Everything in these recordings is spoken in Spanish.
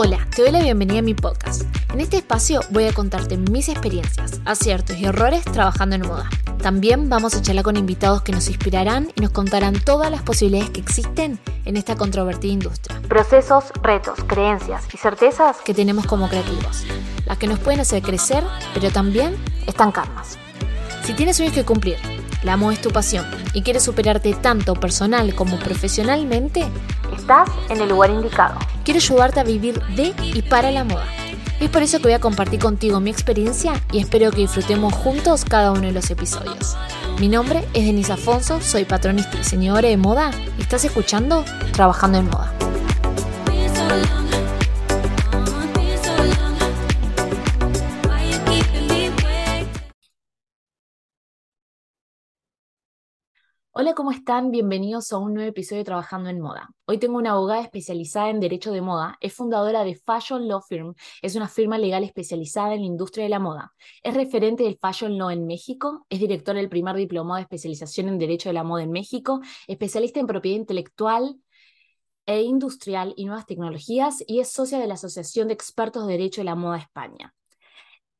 Hola, te doy la bienvenida a mi podcast. En este espacio voy a contarte mis experiencias, aciertos y errores trabajando en moda. También vamos a charlar con invitados que nos inspirarán y nos contarán todas las posibilidades que existen en esta controvertida industria. Procesos, retos, creencias y certezas que tenemos como creativos. Las que nos pueden hacer crecer, pero también estancarnos. Si tienes sueños que cumplir, la moda es tu pasión y quieres superarte tanto personal como profesionalmente, estás en el lugar indicado. Quiero ayudarte a vivir de y para la moda. es por eso que voy a compartir contigo mi experiencia y espero que disfrutemos juntos cada uno de los episodios. Mi nombre es Denise Afonso, soy patronista y diseñadora de moda estás escuchando Trabajando en Moda. Hola, ¿cómo están? Bienvenidos a un nuevo episodio de Trabajando en Moda. Hoy tengo una abogada especializada en Derecho de Moda, es fundadora de Fashion Law Firm, es una firma legal especializada en la industria de la moda, es referente del Fashion Law en México, es directora del primer diplomado de especialización en Derecho de la Moda en México, especialista en propiedad intelectual e industrial y nuevas tecnologías y es socia de la Asociación de Expertos de Derecho de la Moda España.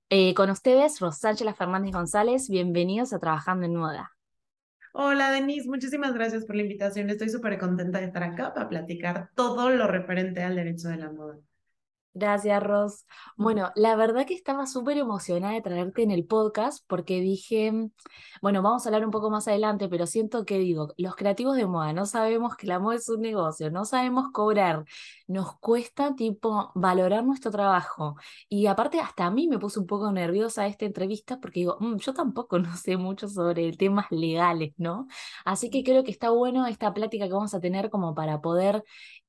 Eh, con ustedes, Rosángela Fernández González, bienvenidos a Trabajando en Moda. Hola Denise, muchísimas gracias por la invitación. Estoy súper contenta de estar acá para platicar todo lo referente al derecho de la moda. Gracias, Ros. Bueno, la verdad que estaba súper emocionada de traerte en el podcast porque dije, bueno, vamos a hablar un poco más adelante, pero siento que digo, los creativos de moda no sabemos que la moda es un negocio, no sabemos cobrar, nos cuesta tipo valorar nuestro trabajo. Y aparte, hasta a mí me puso un poco nerviosa esta entrevista porque digo, mm, yo tampoco no sé mucho sobre temas legales, ¿no? Así que creo que está bueno esta plática que vamos a tener como para poder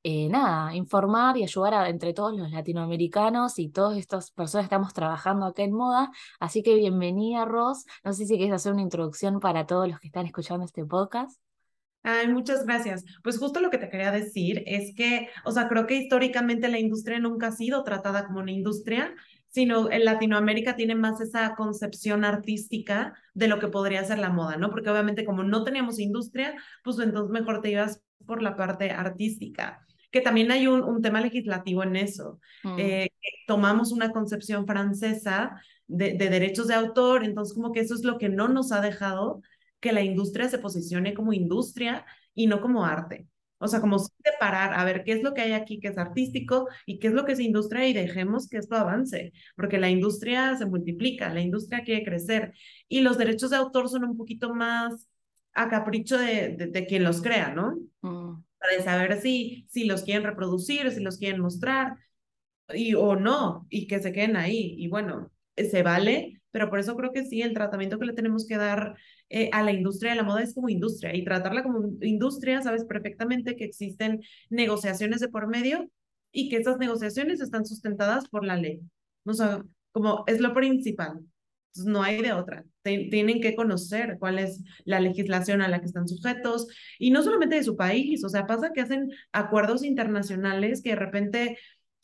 eh, nada, informar y ayudar a, entre todos los latinoamericanos y todas estas personas que estamos trabajando acá en moda. Así que bienvenida, Ros. No sé si quieres hacer una introducción para todos los que están escuchando este podcast. Ay, muchas gracias. Pues justo lo que te quería decir es que, o sea, creo que históricamente la industria nunca ha sido tratada como una industria, sino en Latinoamérica tiene más esa concepción artística de lo que podría ser la moda, ¿no? Porque obviamente como no teníamos industria, pues entonces mejor te ibas por la parte artística que también hay un, un tema legislativo en eso. Mm. Eh, tomamos una concepción francesa de, de, derechos de autor, entonces como que eso es lo que no nos ha dejado que la industria se posicione como industria y no como arte. O sea, como separar, a ver qué es lo que hay aquí que es artístico y qué es lo que es industria y dejemos que esto avance, porque la industria se multiplica, la industria quiere crecer y los derechos de autor son un poquito más a capricho de, de, quien los crea, ¿no? Mm para saber si, si los quieren reproducir, si los quieren mostrar y, o no, y que se queden ahí. Y bueno, se vale, pero por eso creo que sí, el tratamiento que le tenemos que dar eh, a la industria de la moda es como industria y tratarla como industria, sabes perfectamente que existen negociaciones de por medio y que esas negociaciones están sustentadas por la ley. O sea, como es lo principal no hay de otra. tienen que conocer cuál es la legislación a la que están sujetos y no solamente de su país, o sea, pasa que hacen acuerdos internacionales que de repente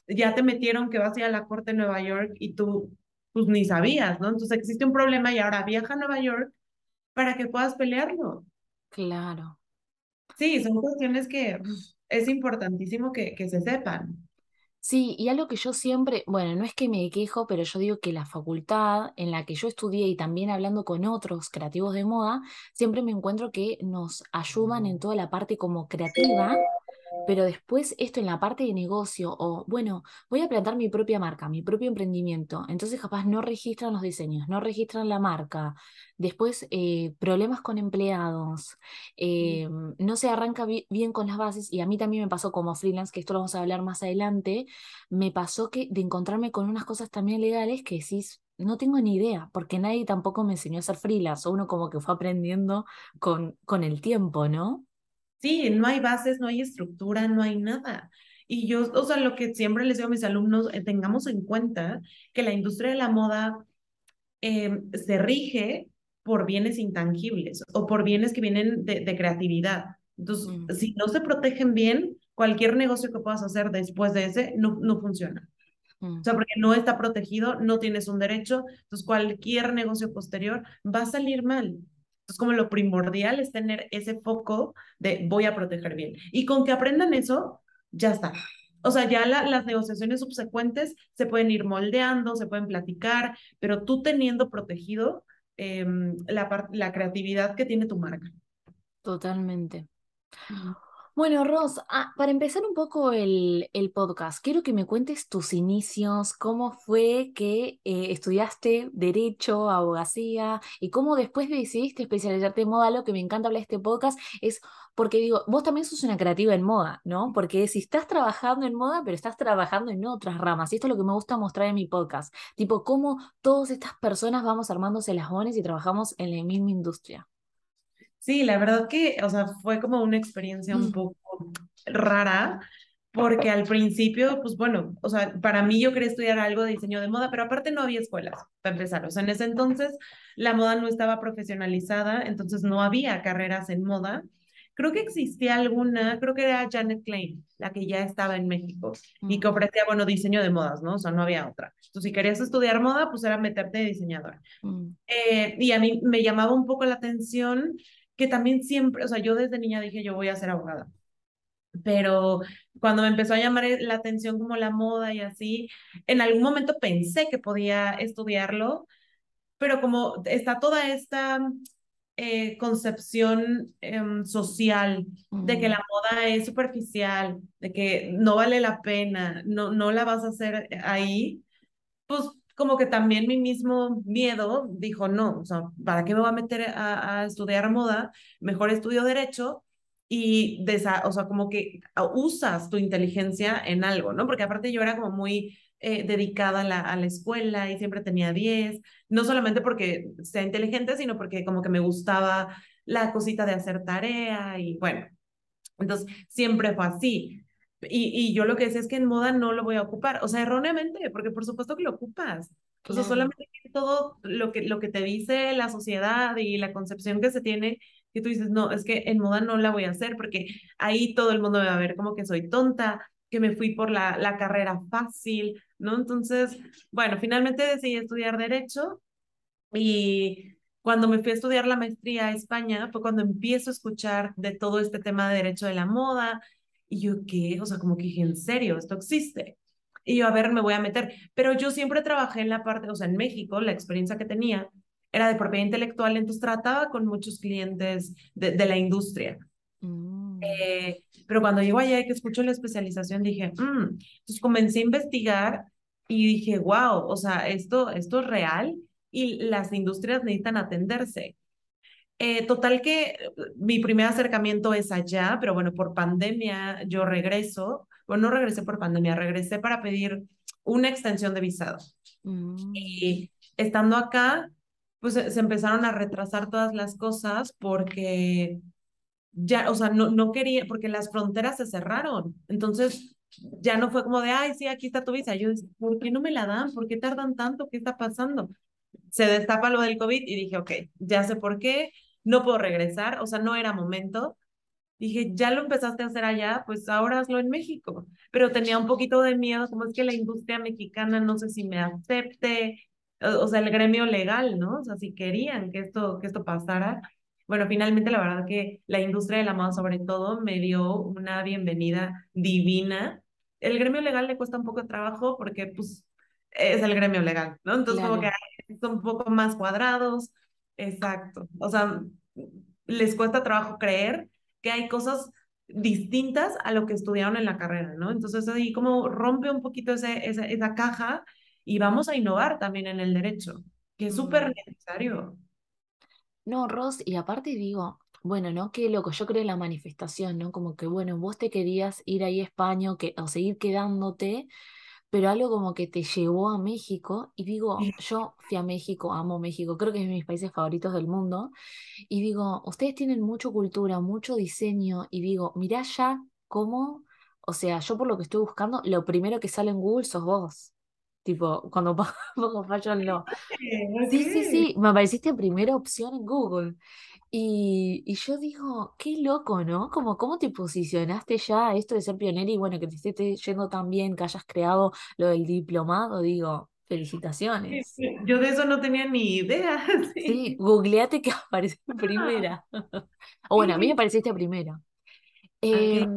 ya te metieron que vas a ir a la corte de Nueva York y tú pues ni sabías, ¿no? Entonces existe un problema y ahora viaja a Nueva York para que puedas pelearlo. Claro. Sí, son cuestiones que es importantísimo que, que se sepan. Sí, y algo que yo siempre, bueno, no es que me quejo, pero yo digo que la facultad en la que yo estudié y también hablando con otros creativos de moda, siempre me encuentro que nos ayudan en toda la parte como creativa pero después esto en la parte de negocio o, bueno, voy a plantar mi propia marca, mi propio emprendimiento, entonces capaz no registran los diseños, no registran la marca, después eh, problemas con empleados, eh, no se arranca bien con las bases y a mí también me pasó como freelance, que esto lo vamos a hablar más adelante, me pasó que de encontrarme con unas cosas también legales que decís, no tengo ni idea, porque nadie tampoco me enseñó a ser freelance, o uno como que fue aprendiendo con, con el tiempo, ¿no? Sí, no hay bases, no hay estructura, no hay nada. Y yo, o sea, lo que siempre les digo a mis alumnos, eh, tengamos en cuenta que la industria de la moda em, se rige por bienes intangibles o por bienes que vienen de, creatividad. Entonces, mm. si no se protegen bien, cualquier negocio que puedas hacer después de ese no, no funciona. Mm. O sea, porque no está protegido, no tienes un derecho, entonces cualquier negocio posterior va a salir mal. Entonces, como lo primordial es tener ese foco de voy a proteger bien. Y con que aprendan eso, ya está. O sea, ya las negociaciones subsecuentes se pueden ir moldeando, se pueden platicar, pero tú teniendo protegido em, la, la creatividad que tiene tu marca. Totalmente. Bueno, Ros, ah, para empezar un poco el, podcast, quiero que me cuentes tus inicios, cómo fue que eh, estudiaste Derecho, Abogacía y cómo después decidiste especializarte en moda. Lo que me encanta hablar de este podcast es porque digo, vos también sos una creativa en moda, ¿no? Porque si estás trabajando en moda, pero estás trabajando en otras ramas, y esto es lo que me gusta mostrar en mi podcast, tipo cómo todas estas personas vamos armándose las bones y trabajamos en la misma industria. Sí, la verdad que, o sea, fue como una experiencia un mm. poco rara, porque al principio, pues bueno, o sea, para mí yo quería estudiar algo de diseño de moda, pero aparte no había escuelas, para empezar. O sea, en ese entonces la moda no estaba profesionalizada, entonces no había carreras en moda. Creo que existía alguna, creo que era Janet Klein, la que ya estaba en México y que mm. ofrecía, bueno, diseño de modas, ¿no? O sea, no había otra. Entonces, si querías estudiar moda, pues era meterte de diseñadora. Mm. Eh, y a mí me llamaba un poco la atención que también siempre, o sea, yo desde niña dije, yo voy a ser abogada. Pero cuando me empezó a llamar la atención como la moda y así, en algún momento pensé que podía estudiarlo, pero como está toda esta eh, concepción em, social de que la moda es superficial, de que no vale la pena, no, no la vas a hacer ahí, pues como que también mi mismo miedo dijo, no, o sea, ¿para qué me voy a meter a, estudiar moda? Mejor estudio derecho y, de o sea, como que usas tu inteligencia en algo, ¿no? Porque aparte yo era como muy eh, dedicada a la, a la, escuela y siempre tenía 10, no solamente porque sea inteligente, sino porque como que me gustaba la cosita de hacer tarea y bueno, entonces siempre fue así. Y, y, yo lo que decía es que en moda no lo voy a ocupar, o sea, erróneamente, porque por supuesto que lo ocupas. O sea, solamente todo lo que, lo que te dice la sociedad y la concepción que se tiene, que tú dices, no, es que en moda no la voy a hacer porque ahí todo el mundo me va a ver como que soy tonta, que me fui por la, la carrera fácil, ¿no? Entonces, bueno, finalmente decidí estudiar derecho y cuando me fui a estudiar la maestría a España fue cuando empiezo a escuchar de todo este tema de derecho de la moda y yo, ¿qué? O sea, como que dije, en serio, esto existe. Y yo, a ver, me voy a meter. Pero yo siempre trabajé en la parte, o sea, en México, la experiencia que tenía era de propiedad intelectual, entonces trataba con muchos clientes de, de la industria. Mm. Eh, pero cuando llego allá y que escucho la especialización, dije, mm". entonces comencé a investigar y dije, wow, o sea, esto, esto es real y las industrias necesitan atenderse. Eh, total que eh, mi primer acercamiento es allá, pero bueno, por pandemia yo regreso, bueno, no regresé por pandemia, regresé para pedir una extensión de visado. Mm. Y estando acá, pues se empezaron a retrasar todas las cosas porque ya, o sea, no, no quería, porque las fronteras se cerraron. Entonces, ya no fue como de, ay, sí, aquí está tu visa. Yo, ¿por qué no me la dan? ¿Por qué tardan tanto? ¿Qué está pasando? Se destapa lo del COVID y dije, ok, ya sé por qué no puedo regresar, o sea, no era momento. Dije, ya lo empezaste a hacer allá, pues ahora hazlo en México. Pero tenía un poquito de miedo, como es que la industria mexicana no sé si me acepte, o, sea, el gremio legal, ¿no? O sea, si querían que esto, que esto pasara. Bueno, finalmente la verdad que la industria de la moda sobre todo me dio una bienvenida divina. El gremio legal le cuesta un poco de trabajo porque pues es el gremio legal, ¿no? Entonces como que son un poco más cuadrados, Exacto. O sea, les cuesta trabajo creer que hay cosas distintas a lo que estudiaron en la carrera, ¿no? Entonces ahí como rompe un poquito ese, esa, esa caja y vamos a innovar también en el derecho, que es súper necesario. No, Ross, y aparte digo, bueno, ¿no? Qué loco, yo creo en la manifestación, ¿no? Como que, bueno, vos te querías ir ahí a España o, que, o seguir quedándote, pero algo como que te llevó a México y digo, yo fui a México, amo México, creo que es de mis países favoritos del mundo y digo, ustedes tienen mucha cultura, mucho diseño y digo, mirá ya cómo, o sea, yo por lo que estoy buscando, lo primero que sale en Google sos vos. Tipo, cuando pongo fashion lo... Sí, sí, sí, me apareciste primera opción en Google. Y, yo digo, qué loco, ¿no? Como cómo te posicionaste ya a esto de ser pionera y bueno, que te esté yendo tan bien, que hayas creado lo del diplomado, digo, felicitaciones. yo de eso no tenía ni idea. Sí, googleate que aparece primera. o bueno, a mí me apareciste primera. Eh,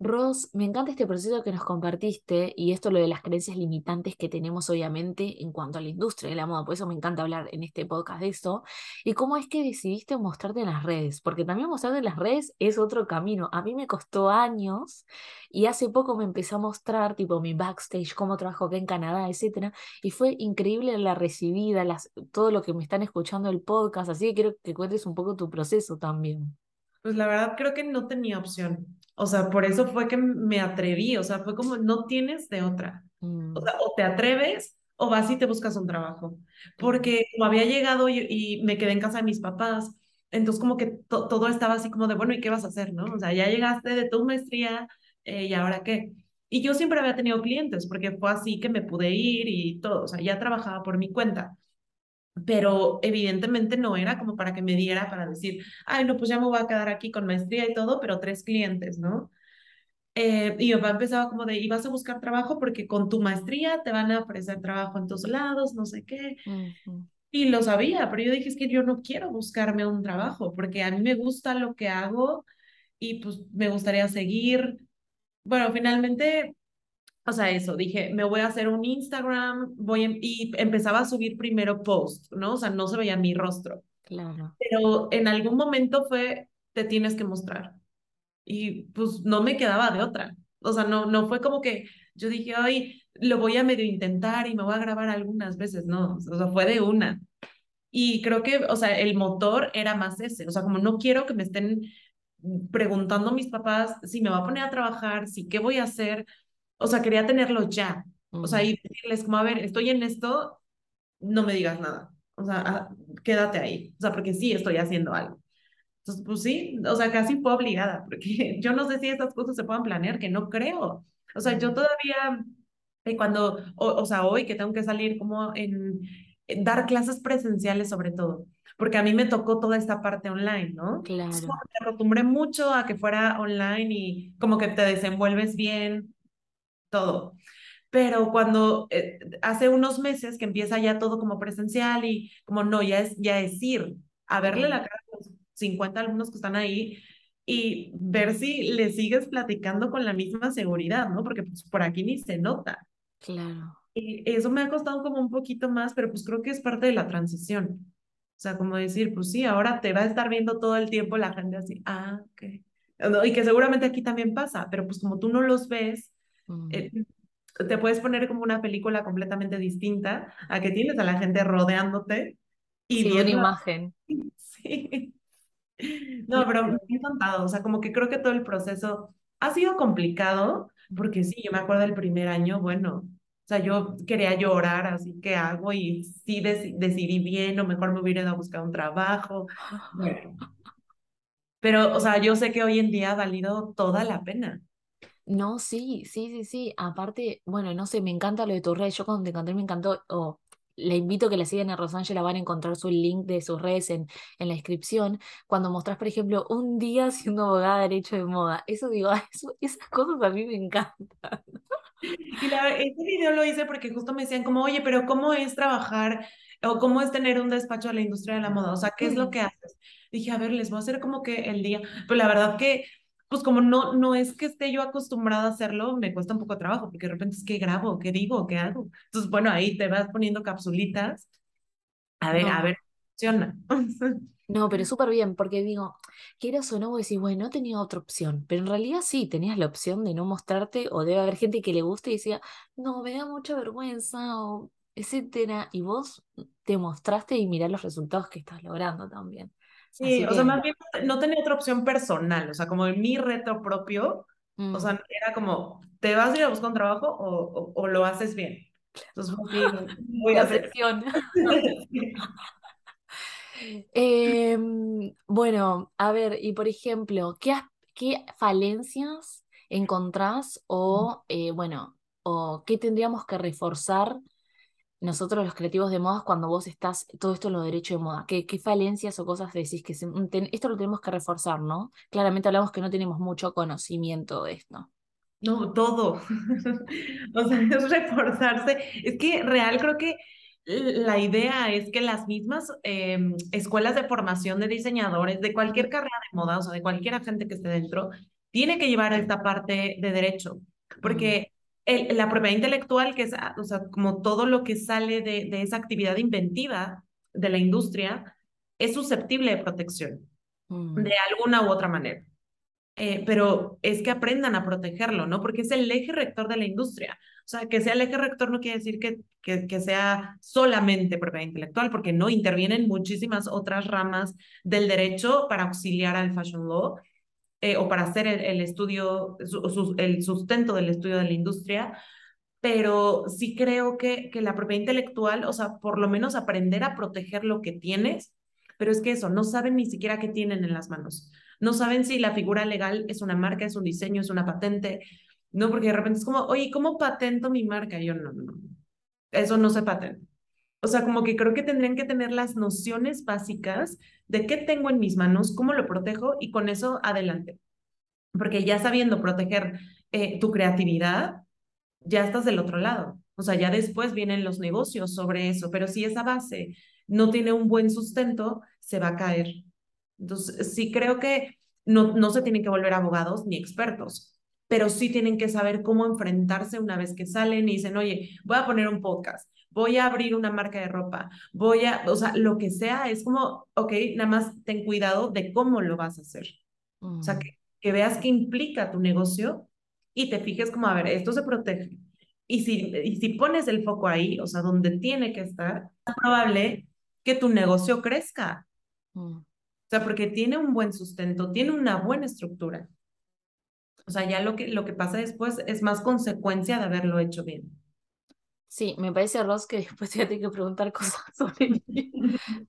Ros, me encanta este proceso que nos compartiste y esto lo de las creencias limitantes que tenemos obviamente en cuanto a la industria de la moda, por eso me encanta hablar en este podcast de esto. Y cómo es que decidiste mostrarte en las redes, porque también mostrarte en las redes es otro camino. A mí me costó años y hace poco me empecé a mostrar tipo mi backstage, cómo trabajo acá en Canadá, etcétera, y fue increíble la recibida, las, todo lo que me están escuchando el podcast, así que quiero que cuentes un poco tu proceso también. Pues la verdad creo que no tenía opción. O sea, por eso fue que me atreví. O sea, fue como, no tienes de otra. O Mm, sea, o te atreves o vas y te buscas un trabajo. Porque como había llegado y, y me quedé en casa de mis papás, entonces como que to- todo estaba así como de, bueno, ¿y qué vas a hacer, no? O sea, ya llegaste de tu maestría, eh, ¿y ahora qué? Y yo siempre había tenido clientes, porque fue así que me pude ir y todo. O sea, ya trabajaba por mi cuenta pero evidentemente no era como para que me diera para decir, ay, no, pues ya me voy a quedar aquí con maestría y todo, pero tres clientes, ¿no? Eh, y mi papá empezaba como de, y vas a buscar trabajo porque con tu maestría te van a ofrecer trabajo en todos lados, no sé qué. Y lo sabía, pero yo dije, es que yo no quiero buscarme un trabajo porque a mí me gusta lo que hago y pues me gustaría seguir. Bueno, finalmente o sea, eso, dije, me voy a hacer un Instagram, voy em- y empezaba a subir primero post, ¿no? O sea, no se veía mi rostro, claro. pero en algún momento fue, te tienes que mostrar. Y pues no me quedaba de otra. O sea, no, no fue como que yo dije, ay, lo voy a medio intentar y me voy a grabar algunas veces, no, o sea, fue de una. Y creo que, o sea, el motor era más ese, o sea, como no quiero que me estén preguntando a mis papás si me va a poner a trabajar, si qué voy a hacer, o sea, quería tenerlo ya, o sea, y decirles como, a ver, estoy en esto, no me digas nada, o sea, ah, quédate ahí, o sea, porque sí estoy haciendo algo. Entonces, pues sí, o sea, casi fue obligada, porque yo no sé si estas cosas se puedan planear, que no creo. O sea, yo todavía, eh, cuando, o, o sea, hoy que tengo que salir como en, en dar clases presenciales sobre todo, porque a mí me tocó toda esta parte online, ¿no? Claro. me acostumbré mucho a que fuera online y como que te desenvuelves bien, todo. Pero cuando eh, hace unos meses que empieza ya todo como presencial y como no, ya es, ya es ir a verle la cara a los 50 alumnos que están ahí y ver si le sigues platicando con la misma seguridad, ¿no? Porque pues por aquí ni se nota. claro. Y eso me ha costado como un poquito más, pero pues creo que es parte de la transición. O sea, como decir, pues sí, ahora te va a estar viendo todo el tiempo la gente así, ah, ok. Y que seguramente aquí también pasa, pero pues como tú no los ves, mm. eh, te puedes poner como una película completamente distinta a que tienes a la gente rodeándote y Sí, una viendo. imagen. Sí. No, pero me ha encantado. O sea, como que creo que todo el proceso ha sido complicado, porque sí, yo me acuerdo del primer año, bueno, o sea, yo quería llorar, así que hago y sí deci- decidí bien, o mejor me hubiera ido a buscar un trabajo. Bueno, pero, o sea, yo sé que hoy en día ha valido toda la pena. No, sí, sí, sí, sí. Aparte, bueno, no sé, me encanta lo de tus redes. Yo cuando te encontré me encantó. O le invito a que la sigan a Rosángela, van a encontrar su link de sus redes en, en la descripción. Cuando mostrás, por ejemplo, un día siendo abogada de derecho de moda. Eso digo, eso- esas cosas a mí me encantan. Y la, ese video lo hice porque justo me decían como, oye, pero ¿cómo es trabajar o cómo es tener un despacho de la industria de la moda? O sea, ¿qué es lo que haces? Dije, a ver, les voy a hacer como que el día, pero la verdad que, pues como no, no es que esté yo acostumbrada a hacerlo, me cuesta un poco de trabajo, porque de repente es que grabo, ¿qué digo? ¿Qué hago? Entonces, bueno, ahí te vas poniendo capsulitas, a ver, a No. ver, funciona. No, pero súper bien, porque digo, quieras o no, vos decís, bueno, no tenía otra opción, pero en realidad sí, tenías la opción de no mostrarte, o debe haber gente que le guste y decía, no, me da mucha vergüenza, o etcétera, y vos te mostraste y mirá los resultados que estás logrando también. Sí, Así o sea, más bien no tenía otra opción personal, o sea, como en mi reto propio, o mm, sea, era como, ¿te vas a ir a buscar un trabajo o, o, o lo haces bien? Entonces, a la presión. Em, bueno, a ver, y por ejemplo, ¿qué, qué falencias encontrás o, eh, bueno, o qué tendríamos que reforzar nosotros los creativos de modas cuando vos estás, todo esto en lo derecho de moda? ¿Qué, qué falencias o cosas decís que se- mm, ten- esto lo tenemos que reforzar, ¿no? Claramente hablamos que no tenemos mucho conocimiento de esto. No, todo. O sea, es reforzarse. Es que real creo que la idea es que las mismas eh, escuelas de formación de diseñadores, de cualquier carrera de moda, o sea, de cualquier agente que esté dentro, tiene que llevar esta parte de derecho, porque el, la propiedad intelectual, que es, ah, o sea, como todo lo que sale de, de esa actividad inventiva de la industria, es susceptible de protección Mm. de alguna u otra manera. Eh, pero es que aprendan a protegerlo, ¿no? Porque es el eje rector de la industria. O sea, que sea el eje rector no quiere decir que, que, que sea solamente propiedad intelectual, porque no intervienen muchísimas otras ramas del derecho para auxiliar al fashion law eh, o para hacer el, el estudio, el sustento del estudio de la industria. Pero sí creo que, que la propiedad intelectual, o sea, por lo menos aprender a proteger lo que tienes, pero es que eso, no saben ni siquiera qué tienen en las manos. No saben si la figura legal es una marca, es un diseño, es una patente. No, porque de repente es como, oye, ¿cómo patento mi marca? Yo, no, no, no. Eso no se patenta. O sea, como que creo que tendrían que tener las nociones básicas de qué tengo en mis manos, cómo lo protejo y con eso adelante. Porque ya sabiendo proteger eh, tu creatividad, ya estás del otro lado. O sea, ya después vienen los negocios sobre eso, pero si esa base no tiene un buen sustento, se va a caer. Entonces, sí creo que no, no se tienen que volver abogados ni expertos, pero sí tienen que saber cómo enfrentarse una vez que salen y dicen, oye, voy a poner un podcast, voy a abrir una marca de ropa, voy a, o sea, lo que sea, es como, ok, nada más ten cuidado de cómo lo vas a hacer. O sea, Mm. que, que veas qué implica tu negocio y te fijes como, a ver, esto se protege. Y si, y si pones el foco ahí, o sea, donde tiene que estar, es probable que tu negocio crezca. Mm. O sea, porque tiene un buen sustento, tiene una buena estructura. O sea, ya lo que, lo que pasa después es más consecuencia de haberlo hecho bien. Sí, me parece, Ross, que después te voy a tener que preguntar cosas sobre mí.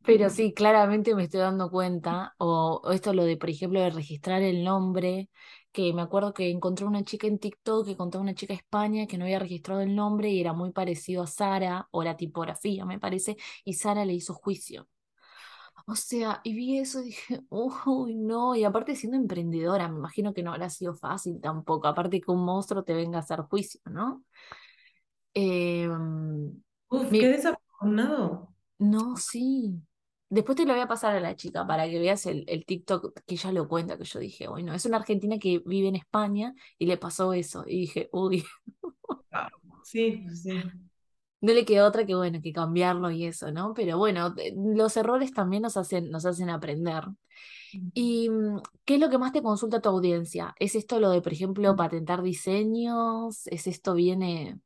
Pero sí, claramente me estoy dando cuenta, o, o esto lo de, por ejemplo, de registrar el nombre, que me acuerdo que encontré una chica en TikTok que contaba una chica de España que no había registrado el nombre y era muy parecido a Sara, o la tipografía, me parece, y Sara le hizo juicio. O sea, y vi eso y dije, uy, no, y aparte siendo emprendedora, me imagino que no habrá sido fácil tampoco, aparte que un monstruo te venga a hacer juicio, ¿no? Em, Uf, qué desafortunado. no, sí. Después te lo voy a pasar a la chica para que veas el, el TikTok que ella lo cuenta, que yo dije, bueno, es una argentina que vive en España y le pasó eso. Y dije, uy, Ah, Sí, sí. no le quedó otra que, bueno, que cambiarlo y eso, ¿no? Pero bueno, eh, los errores también nos hacen, nos hacen aprender. ¿Y mm, qué es lo que más te consulta tu audiencia? ¿Es esto lo de, por ejemplo, patentar diseños? ¿Es esto viene...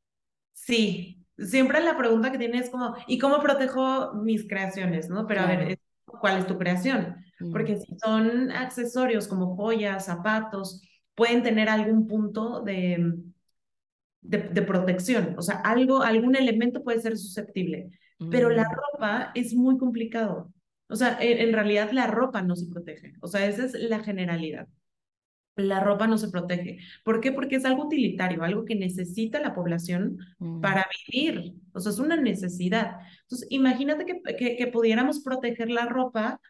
Sí, siempre la pregunta que tienes es como, ¿y cómo protejo mis creaciones, no? Pero a ver, ¿cuál es tu creación? Mm, Porque si son accesorios como joyas, zapatos, pueden tener algún punto de, de, de protección, o sea, algo, algún elemento puede ser susceptible, pero la mm, ropa es muy complicado. O sea, en, en realidad la ropa no se protege, o sea, esa es la generalidad. La ropa no se protege. ¿Por qué? Porque es algo utilitario, algo que necesita la población mm, para vivir. O sea, es una necesidad. Entonces, imagínate que, que, que pudiéramos proteger la ropa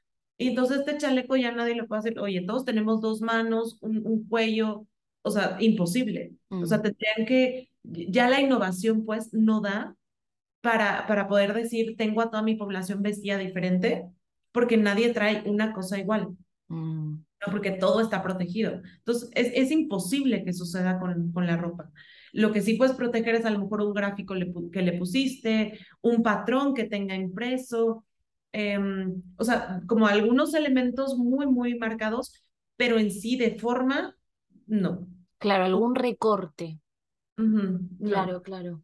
y entonces este chaleco ya nadie lo puede hacer. Oye, todos tenemos dos manos, un, un cuello, o sea, imposible. O sea, mm, tendrían que, ya la innovación pues no da para, para poder decir, tengo a toda mi población vestida diferente, porque nadie trae una cosa igual. mm. ¿No? Porque todo está protegido. Entonces, es, es imposible que suceda con, con la ropa. Lo que sí puedes proteger es a lo mejor un gráfico le que le pusiste, un patrón que tenga impreso, em, o sea, como algunos elementos muy, muy marcados, pero en sí de forma, no. Claro, algún recorte. Claro, claro.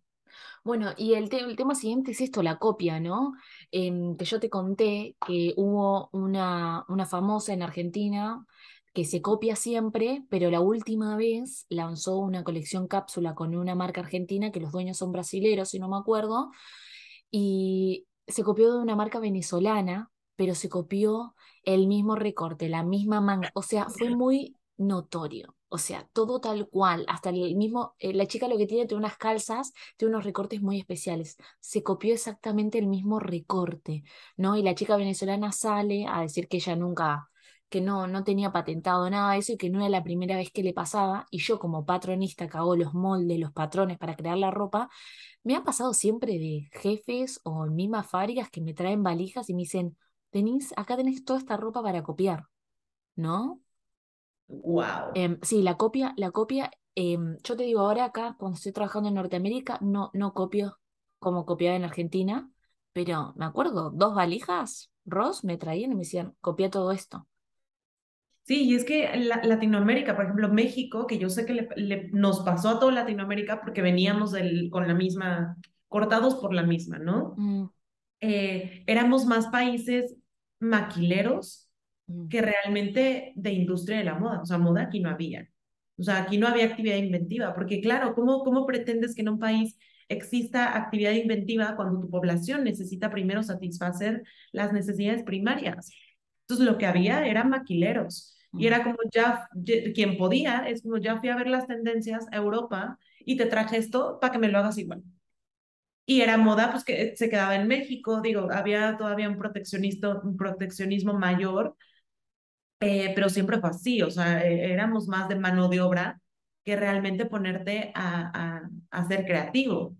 Bueno, y el, te- el tema siguiente es esto, la copia, ¿no? Em, que yo te conté que hubo una, una famosa en Argentina que se copia siempre, pero la última vez lanzó una colección cápsula con una marca argentina que los dueños son brasileros, si no me acuerdo, y se copió de una marca venezolana, pero se copió el mismo recorte, la misma manga, o sea, fue muy notorio. O sea, todo tal cual, hasta el mismo, eh, la chica lo que tiene, tiene unas calzas, tiene unos recortes muy especiales. Se copió exactamente el mismo recorte, ¿no? Y la chica venezolana sale a decir que ella nunca, que no, no tenía patentado nada de eso y que no era la primera vez que le pasaba. Y yo como patronista que hago los moldes, los patrones para crear la ropa, me ha pasado siempre de jefes o mismas fábricas que me traen valijas y me dicen, Denise, acá tenés toda esta ropa para copiar, ¿no? Wow. Em, sí, la copia, la copia, em, yo te digo ahora acá, cuando estoy trabajando en Norteamérica, no, no copio como copiaba en Argentina, pero me acuerdo, dos valijas, Ross me traían y me decían, copia todo esto. Sí, y es que Latinoamérica, por ejemplo, México, que yo sé que le, nos pasó a toda Latinoamérica porque veníamos del, con la misma, cortados por la misma, ¿no? Mm. Eh, éramos más países maquileros. Que realmente de industria de la moda. O sea, moda aquí no había. O sea, aquí no había actividad inventiva, porque claro, ¿cómo, cómo pretendes que en un país exista actividad inventiva cuando tu población necesita primero satisfacer las necesidades primarias? Entonces, lo que había eran maquileros. Y era como ya, quien podía, es como ya fui a ver las tendencias a Europa y te traje esto para que me lo hagas igual. Y era moda, pues que se quedaba en México, digo, había todavía un, proteccionista, un proteccionismo mayor, eh, pero siempre fue así, o sea, e, éramos más de mano de obra que realmente ponerte a, a, ser creativo.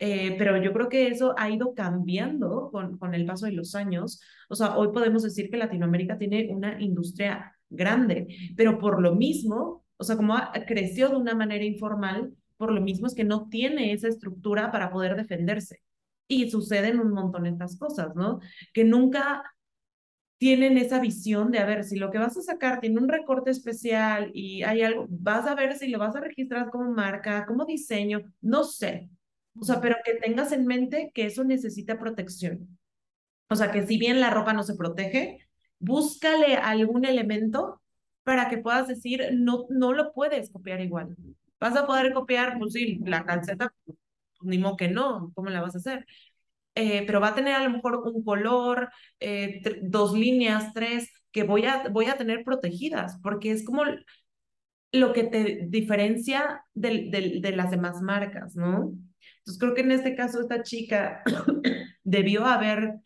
Eh, pero yo creo que eso ha ido cambiando con, con el paso de los años. O sea, hoy podemos decir que Latinoamérica tiene una industria grande, pero por lo mismo, o sea, como creció de una manera informal, por lo mismo es que no tiene esa estructura para poder defenderse. Y suceden un montón de estas cosas, ¿no? Que nunca tienen esa visión de, a ver, si lo que vas a sacar tiene un recorte especial y hay algo, vas a ver si lo vas a registrar como marca, como diseño, no sé. O sea, pero que tengas en mente que eso necesita protección. O sea, que si bien la ropa no se protege, búscale algún elemento para que puedas decir, no, no lo puedes copiar igual. Vas a poder copiar, pues sí, la calceta, pues, ni modo que no, ¿cómo la vas a hacer? Eh, pero va a tener a lo mejor un color, eh, dos líneas, tres, que voy a, voy a tener protegidas, porque es como lo que te diferencia de, de las demás marcas, ¿no? Entonces creo que en este caso esta chica debió haber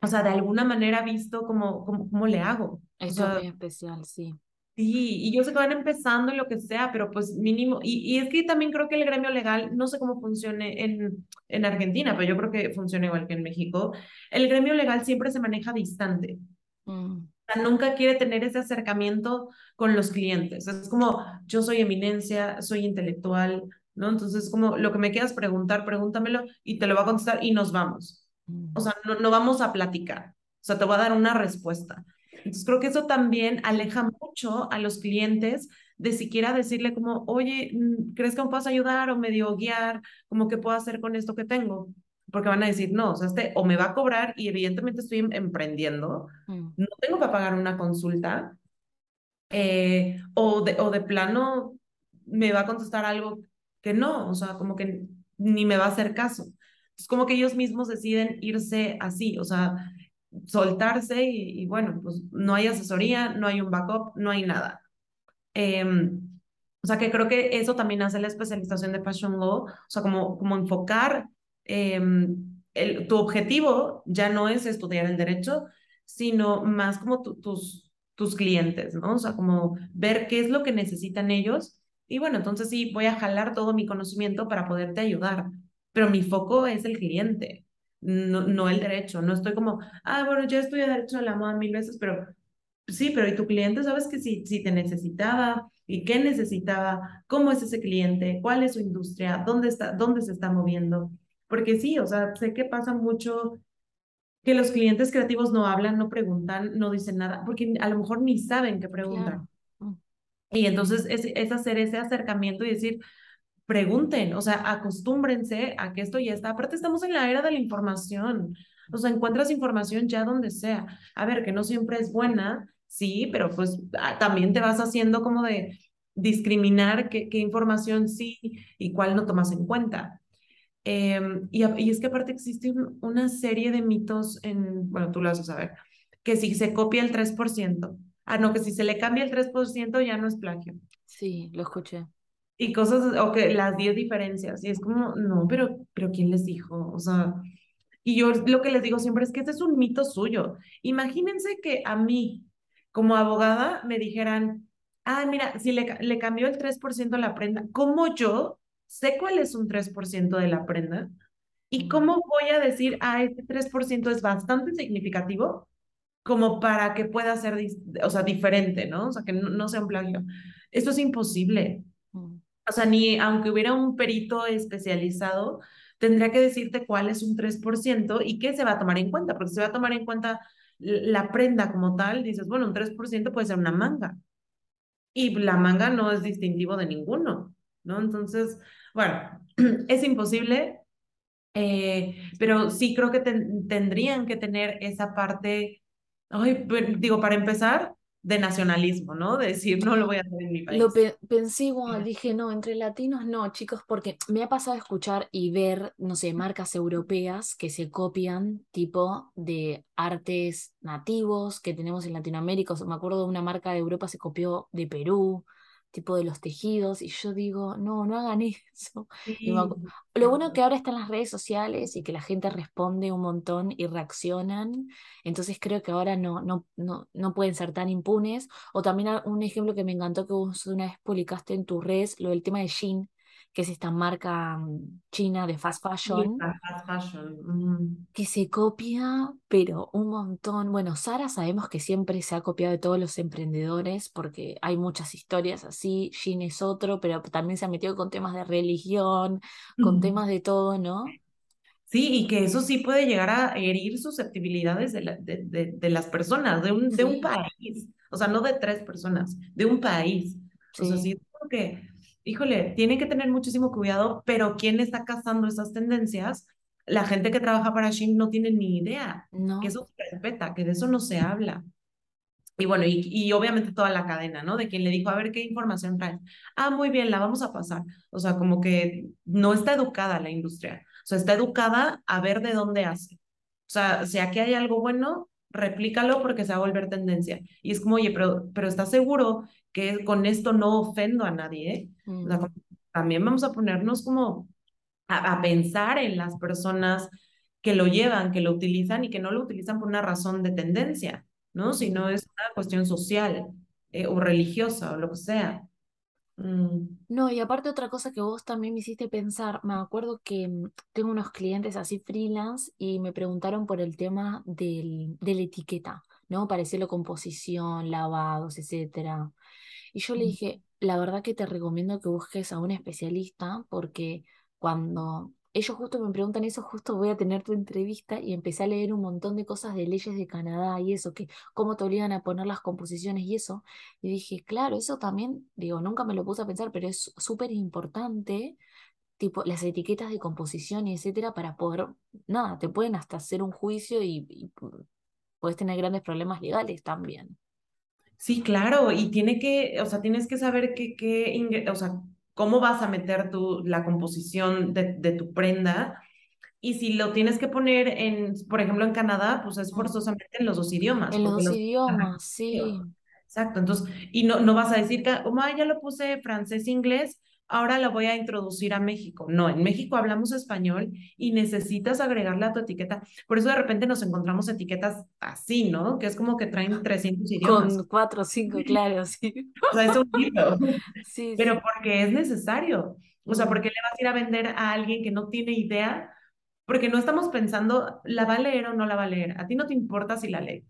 o sea, de alguna manera visto cómo, cómo, cómo le hago. es muy especial, sí. Sí, y yo sé que van empezando y lo que sea, pero pues mínimo, y, y es que también creo que el gremio legal, no sé cómo funcione en, en Argentina, pero yo creo que funciona igual que en México, el gremio legal siempre se maneja distante. Mm. O sea, nunca quiere tener ese acercamiento con los clientes. Es como, yo soy eminencia, soy intelectual, ¿no? Entonces, como lo que me quieras preguntar, pregúntamelo y te lo va a contestar y nos vamos. O sea, no, no vamos a platicar. O sea, te voy a dar una respuesta. Entonces, creo que eso también aleja mucho a los clientes de siquiera decirle como, oye, mm, ¿crees que me puedas ayudar o medio guiar? ¿Cómo que puedo hacer con esto que tengo? Porque van a decir, no, o sea, este o me va a cobrar y evidentemente estoy em, emprendiendo, mm. no tengo para pagar una consulta, eh, o, de, o de plano me va a contestar algo que no, o sea, como que ni me va a hacer caso. Es como que ellos mismos deciden irse así, o sea, soltarse y, bueno, pues no hay asesoría, no hay un backup, no hay nada. Em, o sea, que creo que eso también hace la especialización de Fashion Law, o sea, como, como enfocar em, el, tu objetivo ya no es estudiar el derecho, sino más como tus, tus clientes, ¿no? O sea, como ver qué es lo que necesitan ellos. Y bueno, entonces sí, voy a jalar todo mi conocimiento para poderte ayudar pero mi foco es el cliente, no, no el derecho. No estoy como, ah, bueno, ya estoy a derecho a la moda mil veces, pero sí, pero ¿y tu cliente sabes que si, si te necesitaba y qué necesitaba? ¿Cómo es ese cliente? ¿Cuál es su industria? ¿Dónde, está, dónde se está moviendo? Porque sí, o sea, sé que pasa mucho que los clientes creativos no hablan, no preguntan, no dicen nada, porque a lo mejor ni saben qué preguntan. Y entonces es, es hacer ese acercamiento y decir, pregunten, o sea, acostúmbrense a que esto ya está. Aparte, estamos en la era de la información. O sea, encuentras información ya donde sea. A ver, que no siempre es buena, sí, pero pues ah, también te vas haciendo como de discriminar qué, información sí y cuál no tomas en cuenta. Em, y, y, es que aparte existe una serie de mitos en, bueno, tú lo vas a saber, que si se copia el 3%, ah, no, que si se le cambia el 3% ya no es plagio. Sí, lo escuché y cosas, o que las 10 diferencias, y es como, no, pero, pero ¿quién les dijo? O sea, y yo lo que les digo siempre es que este es un mito suyo. Imagínense que a mí, como abogada, me dijeran, ah, mira, si le, le cambió el 3% la prenda, ¿cómo yo sé cuál es un 3% de la prenda? ¿Y cómo voy a decir, ah, este 3% es bastante significativo? como para que pueda ser, o sea, diferente, ¿no? O sea, que no, sea un plagio. Esto es imposible. O sea, ni aunque hubiera un perito especializado, tendría que decirte cuál es un 3% y qué se va a tomar en cuenta, porque se va a tomar en cuenta la prenda como tal, dices, bueno, un 3% puede ser una manga. Y la manga no es distintivo de ninguno, ¿no? Entonces, bueno, es imposible, eh, pero sí creo que tendrían que tener esa parte, ay, digo, para empezar, de nacionalismo, ¿no? De decir, no lo voy a hacer en mi país. Lo pensé igual, dije, no, entre latinos no, chicos, porque me ha pasado a escuchar y ver, no sé, marcas europeas que se copian tipo de artes nativos que tenemos en Latinoamérica. me acuerdo de una marca de Europa se copió de Perú, tipo de los tejidos, y yo digo, no, no hagan eso. lo bueno que ahora están las redes sociales y que la gente responde un montón y reaccionan, entonces creo que ahora no, no, no, no pueden ser tan impunes. O también un ejemplo que me encantó que vos una vez publicaste en tus redes, lo del tema de Shein, que es esta marca mm, china de fast fashion, fast fashion. que se copia, pero un montón. Bueno, Sara sabemos que siempre se ha copiado de todos los emprendedores porque hay muchas historias así, Jean es otro, pero también se ha metido con temas de religión, con temas de todo, ¿no? Sí, y que eso sí puede llegar a herir susceptibilidades de, de, las personas, de un, de un país, o sea, no de tres personas, de un país. O sea, sí, que híjole, tiene que tener muchísimo cuidado, pero ¿quién está cazando esas tendencias? La gente que trabaja para Shein no tiene ni idea que eso se respeta, que de eso no se habla. Y bueno, y, y, obviamente toda la cadena, ¿no? De quien le dijo, a ver qué información trae. Ah, muy bien, la vamos a pasar. O sea, como que no está educada la industria. O sea, está educada a ver de dónde hace. O sea, si aquí hay algo bueno, replícalo porque se va a volver tendencia. Y es como, oye, pero, pero ¿estás seguro que con esto no ofendo a nadie? Eh? Mm. también vamos a ponernos como a, pensar en las personas que lo llevan, que lo utilizan y que no lo utilizan por una razón de tendencia, ¿no? Sino es una cuestión social eh, o religiosa o lo que sea. Mm. No, y aparte otra cosa que vos también me hiciste pensar, me acuerdo que mm, tengo unos clientes así freelance y me preguntaron por el tema del, de la etiqueta, ¿no? Para decirlo composición, lavados, etcétera. Y yo le mm. dije, la verdad que te recomiendo que busques a un especialista porque cuando ellos justo me preguntan eso, justo voy a tener tu entrevista y empecé a leer un montón de cosas de leyes de Canadá y eso, que cómo te obligan a poner las composiciones y eso. Y dije, claro, eso también, digo, nunca me lo puse a pensar, pero es súper importante, tipo, las etiquetas de composición y etcétera, para poder, nada, te pueden hasta hacer un juicio y, puedes tener grandes problemas legales también. Sí, claro, y tiene que, o sea, tienes que saber qué, qué, o sea, cómo vas a meter tu, la composición de, de, tu prenda. Y si lo tienes que poner en, por ejemplo, en Canadá, pues es forzosamente en los dos idiomas. En los dos idiomas, sí. Exacto, entonces, y no, no vas a decir que, como ya lo puse francés, inglés, ahora la voy a introducir a México. No, en México hablamos español y necesitas agregarle a tu etiqueta. Por eso de repente nos encontramos etiquetas así, ¿no? Que es como que traen 300 idiomas. Con cuatro o cinco, claro, sí. O sea, es un libro. Sí, Pero porque es necesario. O sea, porque le vas a ir a vender a alguien que no tiene idea, porque no estamos pensando, ¿la va a leer o no la va a leer? A ti no te importa si la lee.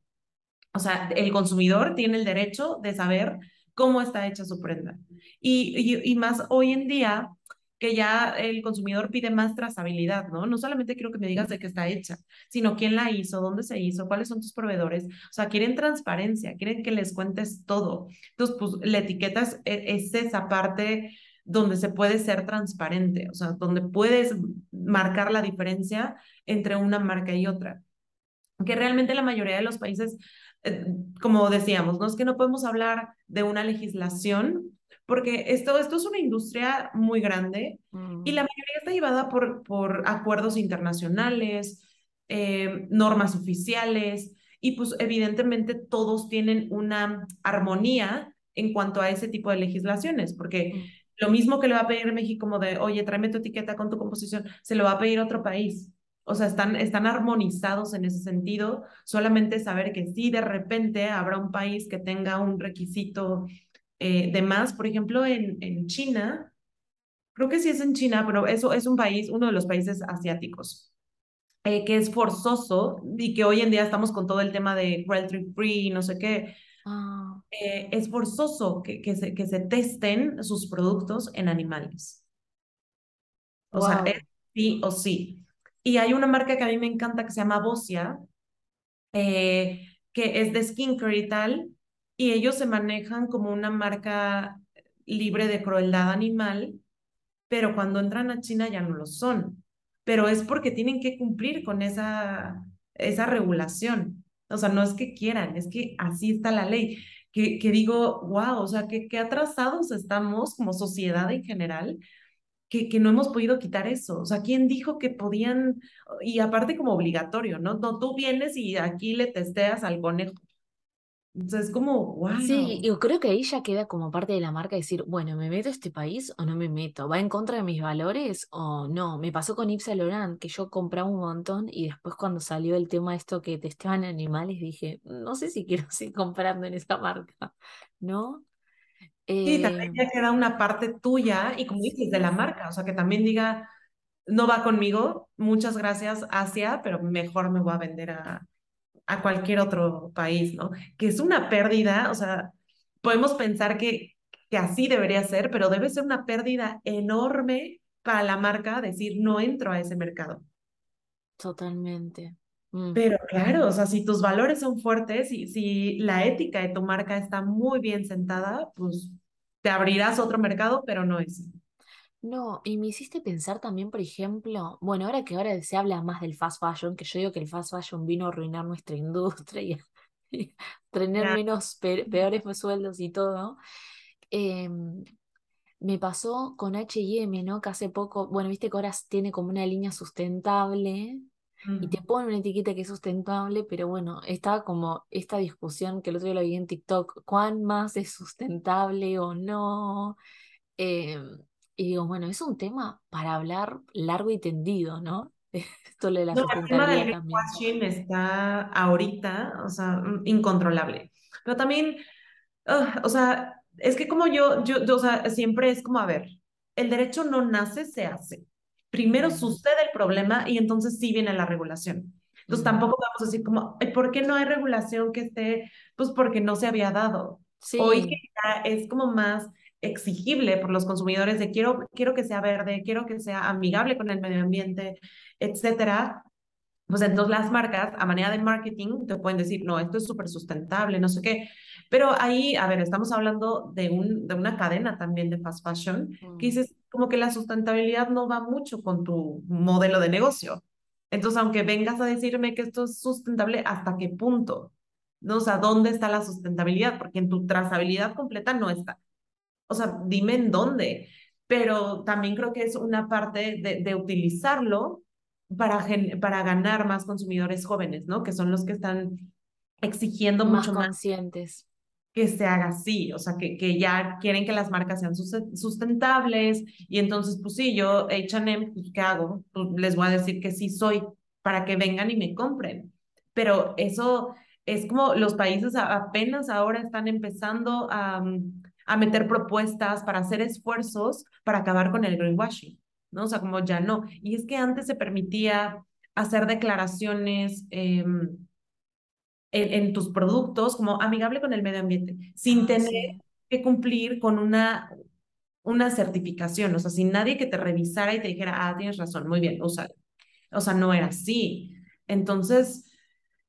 O sea, el consumidor tiene el derecho de saber cómo está hecha su prenda. Y, y, más hoy en día que ya el consumidor pide más trazabilidad, ¿no? No solamente quiero que me digas de qué está hecha, sino quién la hizo, dónde se hizo, cuáles son tus proveedores. O sea, quieren transparencia, quieren que les cuentes todo. Entonces, pues la etiqueta es, es esa parte donde se puede ser transparente, o sea, donde puedes marcar la diferencia entre una marca y otra. Que realmente la mayoría de los países eh, como decíamos, no es que no podemos hablar de una legislación, porque esto, esto es una industria muy grande y la mm. mayoría está llevada por, por acuerdos internacionales, eh, normas oficiales, y pues evidentemente todos tienen una armonía en cuanto a ese tipo de legislaciones, porque mm. lo mismo que le va a pedir México como de, oye, tráeme tu etiqueta con tu composición, se lo va a pedir otro país. O sea, están, están armonizados en ese sentido. Solamente saber que si de repente habrá un país que tenga un requisito eh, de más. Por ejemplo, en, en China, creo que sí es en China, pero eso es un país, uno de los países asiáticos. eh, que es forzoso y que hoy en día estamos con todo el tema de cruelty free, no sé qué, Ah, eh, es forzoso que, que, se, que se testen sus productos en animales. O sea, wow. es sí o sí. Y hay una marca que a mí me encanta que se llama Bosia, eh, que es de skincare y tal, y ellos se manejan como una marca libre de crueldad animal, pero cuando entran a China ya no lo son. Pero es porque tienen que cumplir con esa, esa regulación. O sea, no es que quieran, es que así está la ley. Que, que digo, wow, o sea, que, que atrasados estamos como sociedad en general que, que no hemos podido quitar eso. O sea, ¿quién dijo que podían? Y aparte como obligatorio, ¿no? No, tú vienes y aquí le testeas al conejo. Entonces es como, Sí, wow. yo creo que ahí ya queda como parte de la marca decir, bueno, ¿me meto a este país o no me meto? ¿Va en contra de mis valores o no? Me pasó con Yves Laurent, que yo compraba un montón y después cuando salió el tema esto que testeaban animales, dije, no sé si quiero seguir comprando en esa marca, ¿no? Sí, Eh, también ya queda una parte tuya y como dices, de la marca. O sea, que también diga, no va conmigo, muchas gracias, Asia, pero mejor me voy a vender a, a cualquier otro país, ¿no? Que es una pérdida, o sea, podemos pensar que, que así debería ser, pero debe ser una pérdida enorme para la marca decir, no entro a ese mercado. totalmente. Pero claro, o sea, si tus valores son fuertes y si la ética de tu marca está muy bien sentada, pues te abrirás otro mercado, pero no es. No, y me hiciste pensar también, por ejemplo, bueno, ahora que ahora se habla más del fast fashion, que yo digo que el fast fashion vino a arruinar nuestra industria y, y tener menos pe- peores sueldos y todo. em, me pasó con H&M, ¿no? Que hace poco, bueno, viste que ahora tiene como una línea sustentable y te pone una etiqueta que es sustentable, pero bueno, está como esta discusión que el otro día lo vi en TikTok, ¿cuán más es sustentable o no? Eh, y digo, bueno, es un tema para hablar largo y tendido, ¿no? Esto lo de la No, el tema del greenwashing está ahorita, o sea, mm, incontrolable. Pero también, ugh, o sea, es que como yo, yo, yo, o sea, siempre es como, a ver, el derecho no nace, se hace. Primero sucede el problema y entonces sí viene la regulación. Entonces tampoco vamos a decir como, "Ay, ¿por qué no hay regulación que esté? Pues porque no se había dado. Hoy que Sí, ya es como más exigible por los consumidores de quiero, quiero que sea verde, quiero que sea amigable con el medio ambiente, etcétera, pues entonces las marcas, a manera de marketing, te pueden decir, no, esto es súper sustentable, no sé qué. Pero ahí, a ver, estamos hablando de, un, de una cadena también de fast fashion, que mm, dices, como que la sustentabilidad no va mucho con tu modelo de negocio. Entonces, aunque vengas a decirme que esto es sustentable, ¿hasta qué punto? ¿No? O sea, ¿dónde está la sustentabilidad? Porque en tu trazabilidad completa no está. O sea, dime en dónde. Pero también creo que es una parte de, de utilizarlo para, gen- para ganar más consumidores jóvenes, ¿no? Que son los que están exigiendo más mucho más conscientes, que se haga así, o sea, que, que ya quieren que las marcas sean sus- sustentables y entonces, pues sí, yo H&M, pues, ¿qué hago? Pues les voy a decir que sí soy para que vengan y me compren. Pero eso es como los países apenas ahora están empezando a, mm, a meter propuestas para hacer esfuerzos para acabar con el greenwashing, ¿no? O sea, como ya no. Y es que antes se permitía hacer declaraciones, em, en, en tus productos como amigable con el medio ambiente, sin Ah, tener sí, que cumplir con una, una certificación, o sea, sin nadie que te revisara y te dijera, ah, tienes razón, muy bien, usa. O sea, no era así. Entonces,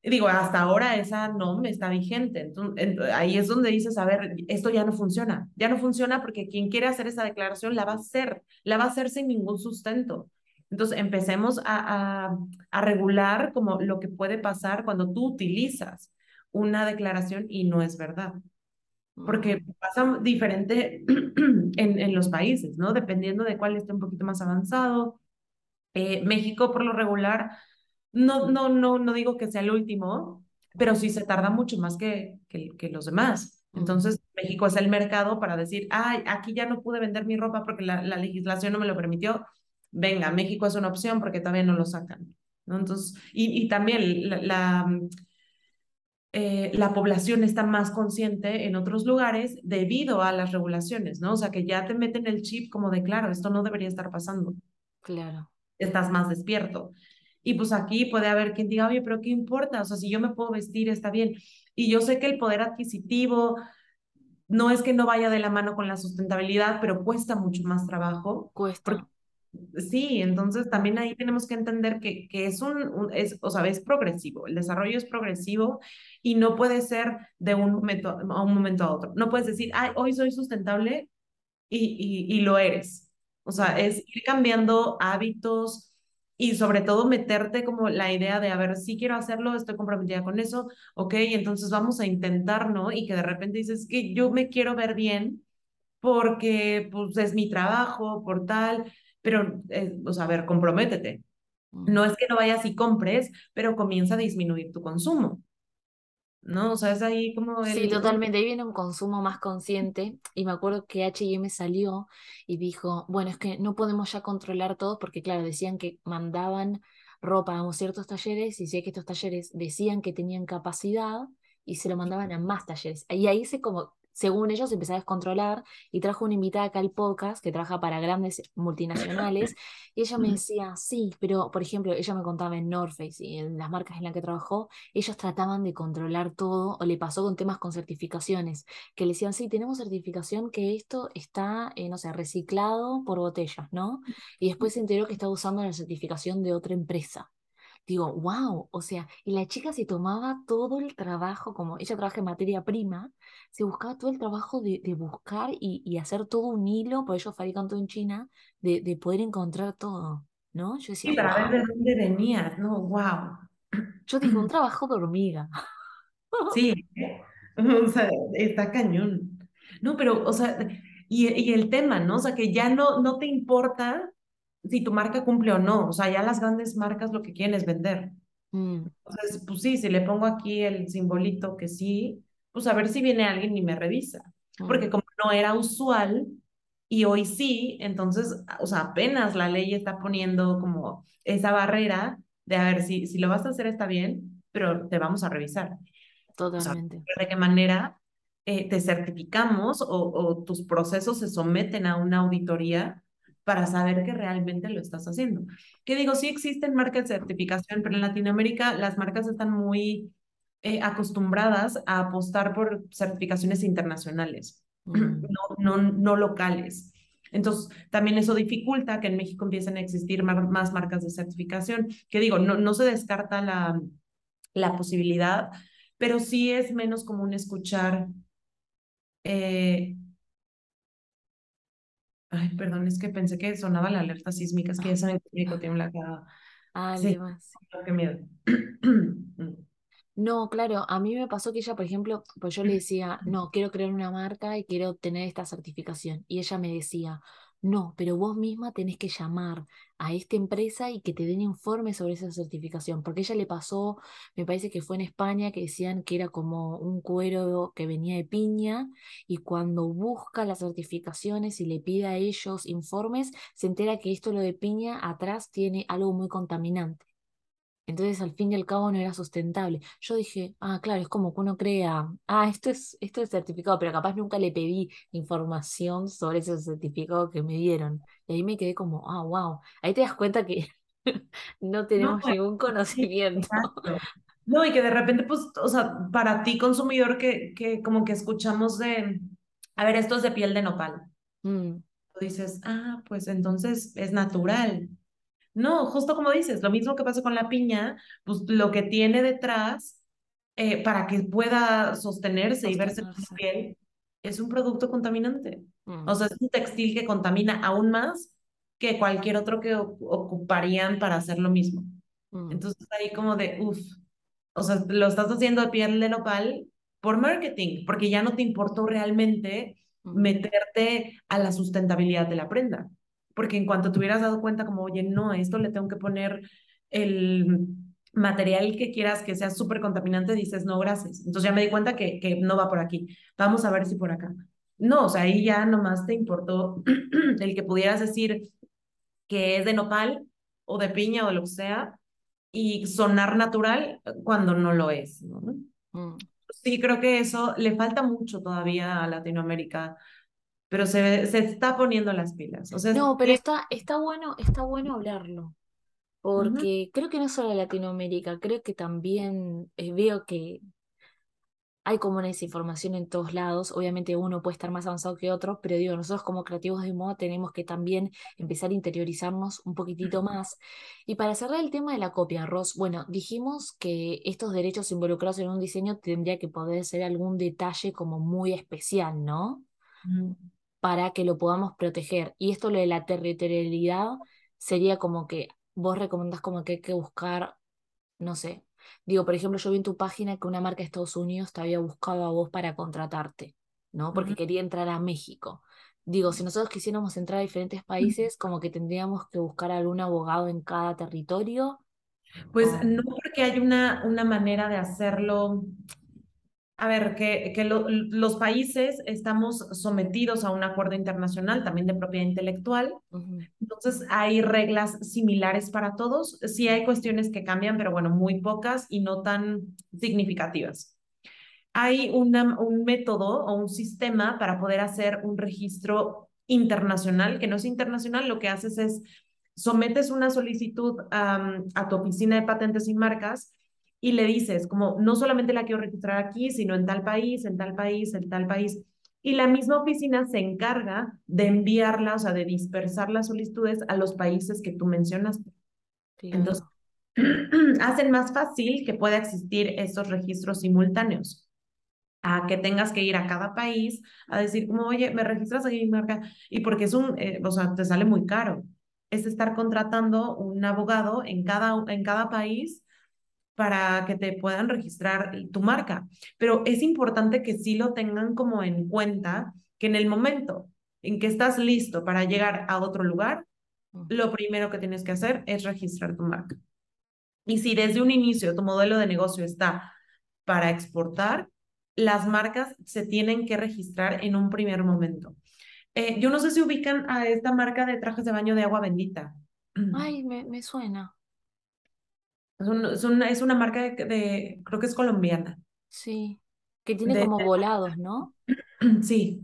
digo, hasta ahora esa no me está vigente. Entonces, ahí es donde dices, a ver, esto ya no funciona. Ya no funciona porque quien quiere hacer esa declaración la va a hacer, la va a hacer sin ningún sustento. Entonces, empecemos a, a, a regular como lo que puede pasar cuando tú utilizas una declaración y no es verdad. Porque pasa diferente en, en los países, ¿no? Dependiendo de cuál esté un poquito más avanzado. Eh, México, por lo regular, no, no, no, no digo que sea el último, pero sí se tarda mucho más que, que, que los demás. Entonces, México es el mercado para decir, ay, aquí ya no pude vender mi ropa porque la, la legislación no me lo permitió. Venga, México es una opción porque todavía no lo sacan. ¿no? Entonces, y, y también la, la, eh, la población está más consciente en otros lugares debido a las regulaciones, ¿no? O sea, que ya te meten el chip como de, claro, esto no debería estar pasando, claro. estás más despierto. Y pues aquí puede haber quien diga, oye, pero ¿qué importa? O sea, si yo me puedo vestir, está bien. Y yo sé que el poder adquisitivo no es que no vaya de la mano con la sustentabilidad, pero cuesta mucho más trabajo. Cuesta. Sí, entonces también ahí tenemos que entender que, que es un, es, o sea, es progresivo, el desarrollo es progresivo y no puede ser de un momento a un momento a otro. No puedes decir, ay, hoy soy sustentable y, y, y lo eres. O sea, es ir cambiando hábitos, y sobre todo meterte como la idea de, a ver, si quiero hacerlo, estoy comprometida con eso, ok, entonces vamos a intentar, ¿no? Y que de repente dices que yo me quiero ver bien porque pues es mi trabajo, por tal, pero, eh, o sea, a ver, comprométete. No es que no vayas y compres, pero comienza a disminuir tu consumo. ¿no? O sea, es ahí como... Sí, totalmente, ahí viene un consumo más consciente y me acuerdo que H&M salió y dijo, bueno, es que no podemos ya controlar todo porque claro, decían que mandaban ropa a ciertos talleres y sé que estos talleres decían que tenían capacidad y se lo mandaban a más talleres. Y ahí se como según ellos, empezó a descontrolar y trajo una invitada acá al podcast que trabaja para grandes multinacionales y ella me decía, sí, pero por ejemplo, ella me contaba en North Face y en las marcas en las que trabajó, ellos trataban de controlar todo o le pasó con temas con certificaciones, que le decían, sí, tenemos certificación que esto está, eh, no sé, reciclado por botellas, ¿no? Y después se enteró que estaba usando la certificación de otra empresa digo, wow, o sea, y la chica se tomaba todo el trabajo, como ella trabaja en materia prima, se buscaba todo el trabajo de, de buscar y, y, hacer todo un hilo, por ellos fabrican todo en China, de, de poder encontrar todo, ¿no? Yo decía, sí, para ver de dónde venías, ¿no? Wow. Yo digo, un trabajo de hormiga. Sí, o sea, está cañón. No, pero, o sea, y, y el tema, ¿no? O sea, que ya no, no te importa si tu marca cumple o no. O sea, ya las grandes marcas lo que quieren es vender. Mm. Entonces, pues sí, si le pongo aquí el simbolito que sí, pues a ver si viene alguien y me revisa. Porque como no era usual y hoy sí, entonces, o sea, apenas la ley está poniendo como esa barrera de a ver si, si lo vas a hacer está bien, pero te vamos a revisar. Totalmente. de qué manera eh, te certificamos o, o tus procesos se someten a una auditoría para saber que realmente lo estás haciendo. Que digo, sí existen marcas de certificación, pero en Latinoamérica las marcas están muy eh, acostumbradas a apostar por certificaciones internacionales, mm. no, no, no locales. Entonces, también eso dificulta que en México empiecen a existir más marcas de certificación, que digo, no, no se descarta la, la posibilidad, pero sí es menos común escuchar eh, Ay, perdón, es que pensé que sonaba la alerta sísmica, es que ya saben que México tiene la Ah, sí, qué miedo. No, claro, a mí me pasó que ella, por ejemplo, pues yo le decía, no, quiero crear una marca y quiero obtener esta certificación. Y ella me decía, no, pero vos misma tenés que llamar a esta empresa y que te den informes sobre esa certificación, porque ella le pasó, me parece que fue en España, que decían que era como un cuero que venía de piña, y cuando busca las certificaciones y le pide a ellos informes, se entera que esto lo de piña atrás tiene algo muy contaminante. Entonces, al fin y al cabo, no era sustentable. Yo dije, ah, claro, es como que uno crea, ah, esto es, esto es certificado, pero capaz nunca le pedí información sobre ese certificado que me dieron. Y ahí me quedé como, ah, wow. Ahí te das cuenta que no tenemos ningún conocimiento. No, y que de repente, pues, o sea, para ti, consumidor, que, que como que escuchamos de, a ver, esto es de piel de nopal. Mm. Tú dices, ah, pues entonces es natural. No, justo como dices, lo mismo que pasa con la piña, pues lo que tiene detrás eh, para que pueda sostenerse, y verse como piel es un producto contaminante. O sea, es un textil que contamina aún más que cualquier otro que ocuparían para hacer lo mismo. Mm. Entonces ahí como de, uff, o sea, lo estás haciendo de piel de nopal por marketing, porque ya no te importó realmente meterte a la sustentabilidad de la prenda porque en cuanto te hubieras dado cuenta como, oye, no, a esto le tengo que poner el material que quieras que sea súper contaminante, dices, no, gracias. Entonces ya me di cuenta que, que no va por aquí. Vamos a ver si por acá. No, o sea, ahí ya nomás te importó el que pudieras decir que es de nopal o de piña o lo que sea y sonar natural cuando no lo es. ¿no? Mm. Sí, creo que eso le falta mucho todavía a Latinoamérica pero se, se está poniendo las pilas. O sea, no, pero está, está, bueno, está bueno hablarlo. Porque creo que no solo Latinoamérica, creo que también eh, veo que hay como una desinformación en todos lados. Obviamente uno puede estar más avanzado que otro, pero digo, nosotros como creativos de moda tenemos que también empezar a interiorizarnos un poquitito más. Y para cerrar el tema de la copia, Ross, bueno, dijimos que estos derechos involucrados en un diseño tendría que poder ser algún detalle como muy especial, ¿no? Para que lo podamos proteger. Y esto lo de la territorialidad sería como que vos recomendás como que hay que buscar, no sé, Digo, por ejemplo, yo vi en tu página que una marca de Estados Unidos te había buscado a vos para contratarte, ¿no? Porque quería entrar a México. Digo, si nosotros quisiéramos entrar a diferentes países, como que tendríamos que buscar algún abogado en cada territorio. Pues no porque hay una, una manera de hacerlo. A ver, que, que los países estamos sometidos a un acuerdo internacional también de propiedad intelectual. Entonces, hay reglas similares para todos. Sí hay cuestiones que cambian, pero bueno, muy pocas y no tan significativas. Hay una, un método o un sistema para poder hacer un registro internacional, que no es internacional, lo que haces es sometes una solicitud a tu oficina de patentes y marcas y le dices, como, no solamente la quiero registrar aquí, sino en tal país, en tal país, en tal país y la misma oficina se encarga de enviarla, o sea, de dispersar las solicitudes a los países que tú mencionaste. Entonces, hacen más fácil que pueda existir esos registros simultáneos a que tengas que ir a cada país a decir como, oye, me registras aquí mi marca, y porque es un, eh, o sea, te sale muy caro. Es estar contratando un abogado en cada, en cada país para que te puedan registrar tu marca. Pero es importante que sí lo tengan como en cuenta, que en el momento en que estás listo para llegar a otro lugar, lo primero que tienes que hacer es registrar tu marca. Y si desde un inicio tu modelo de negocio está para exportar, las marcas se tienen que registrar en un primer momento. Eh, yo no sé si ubican a esta marca de trajes de baño de agua bendita. Ay, me, me suena. Es, es, una marca de, creo que es colombiana. Sí, que tiene como volados, ¿no? Sí,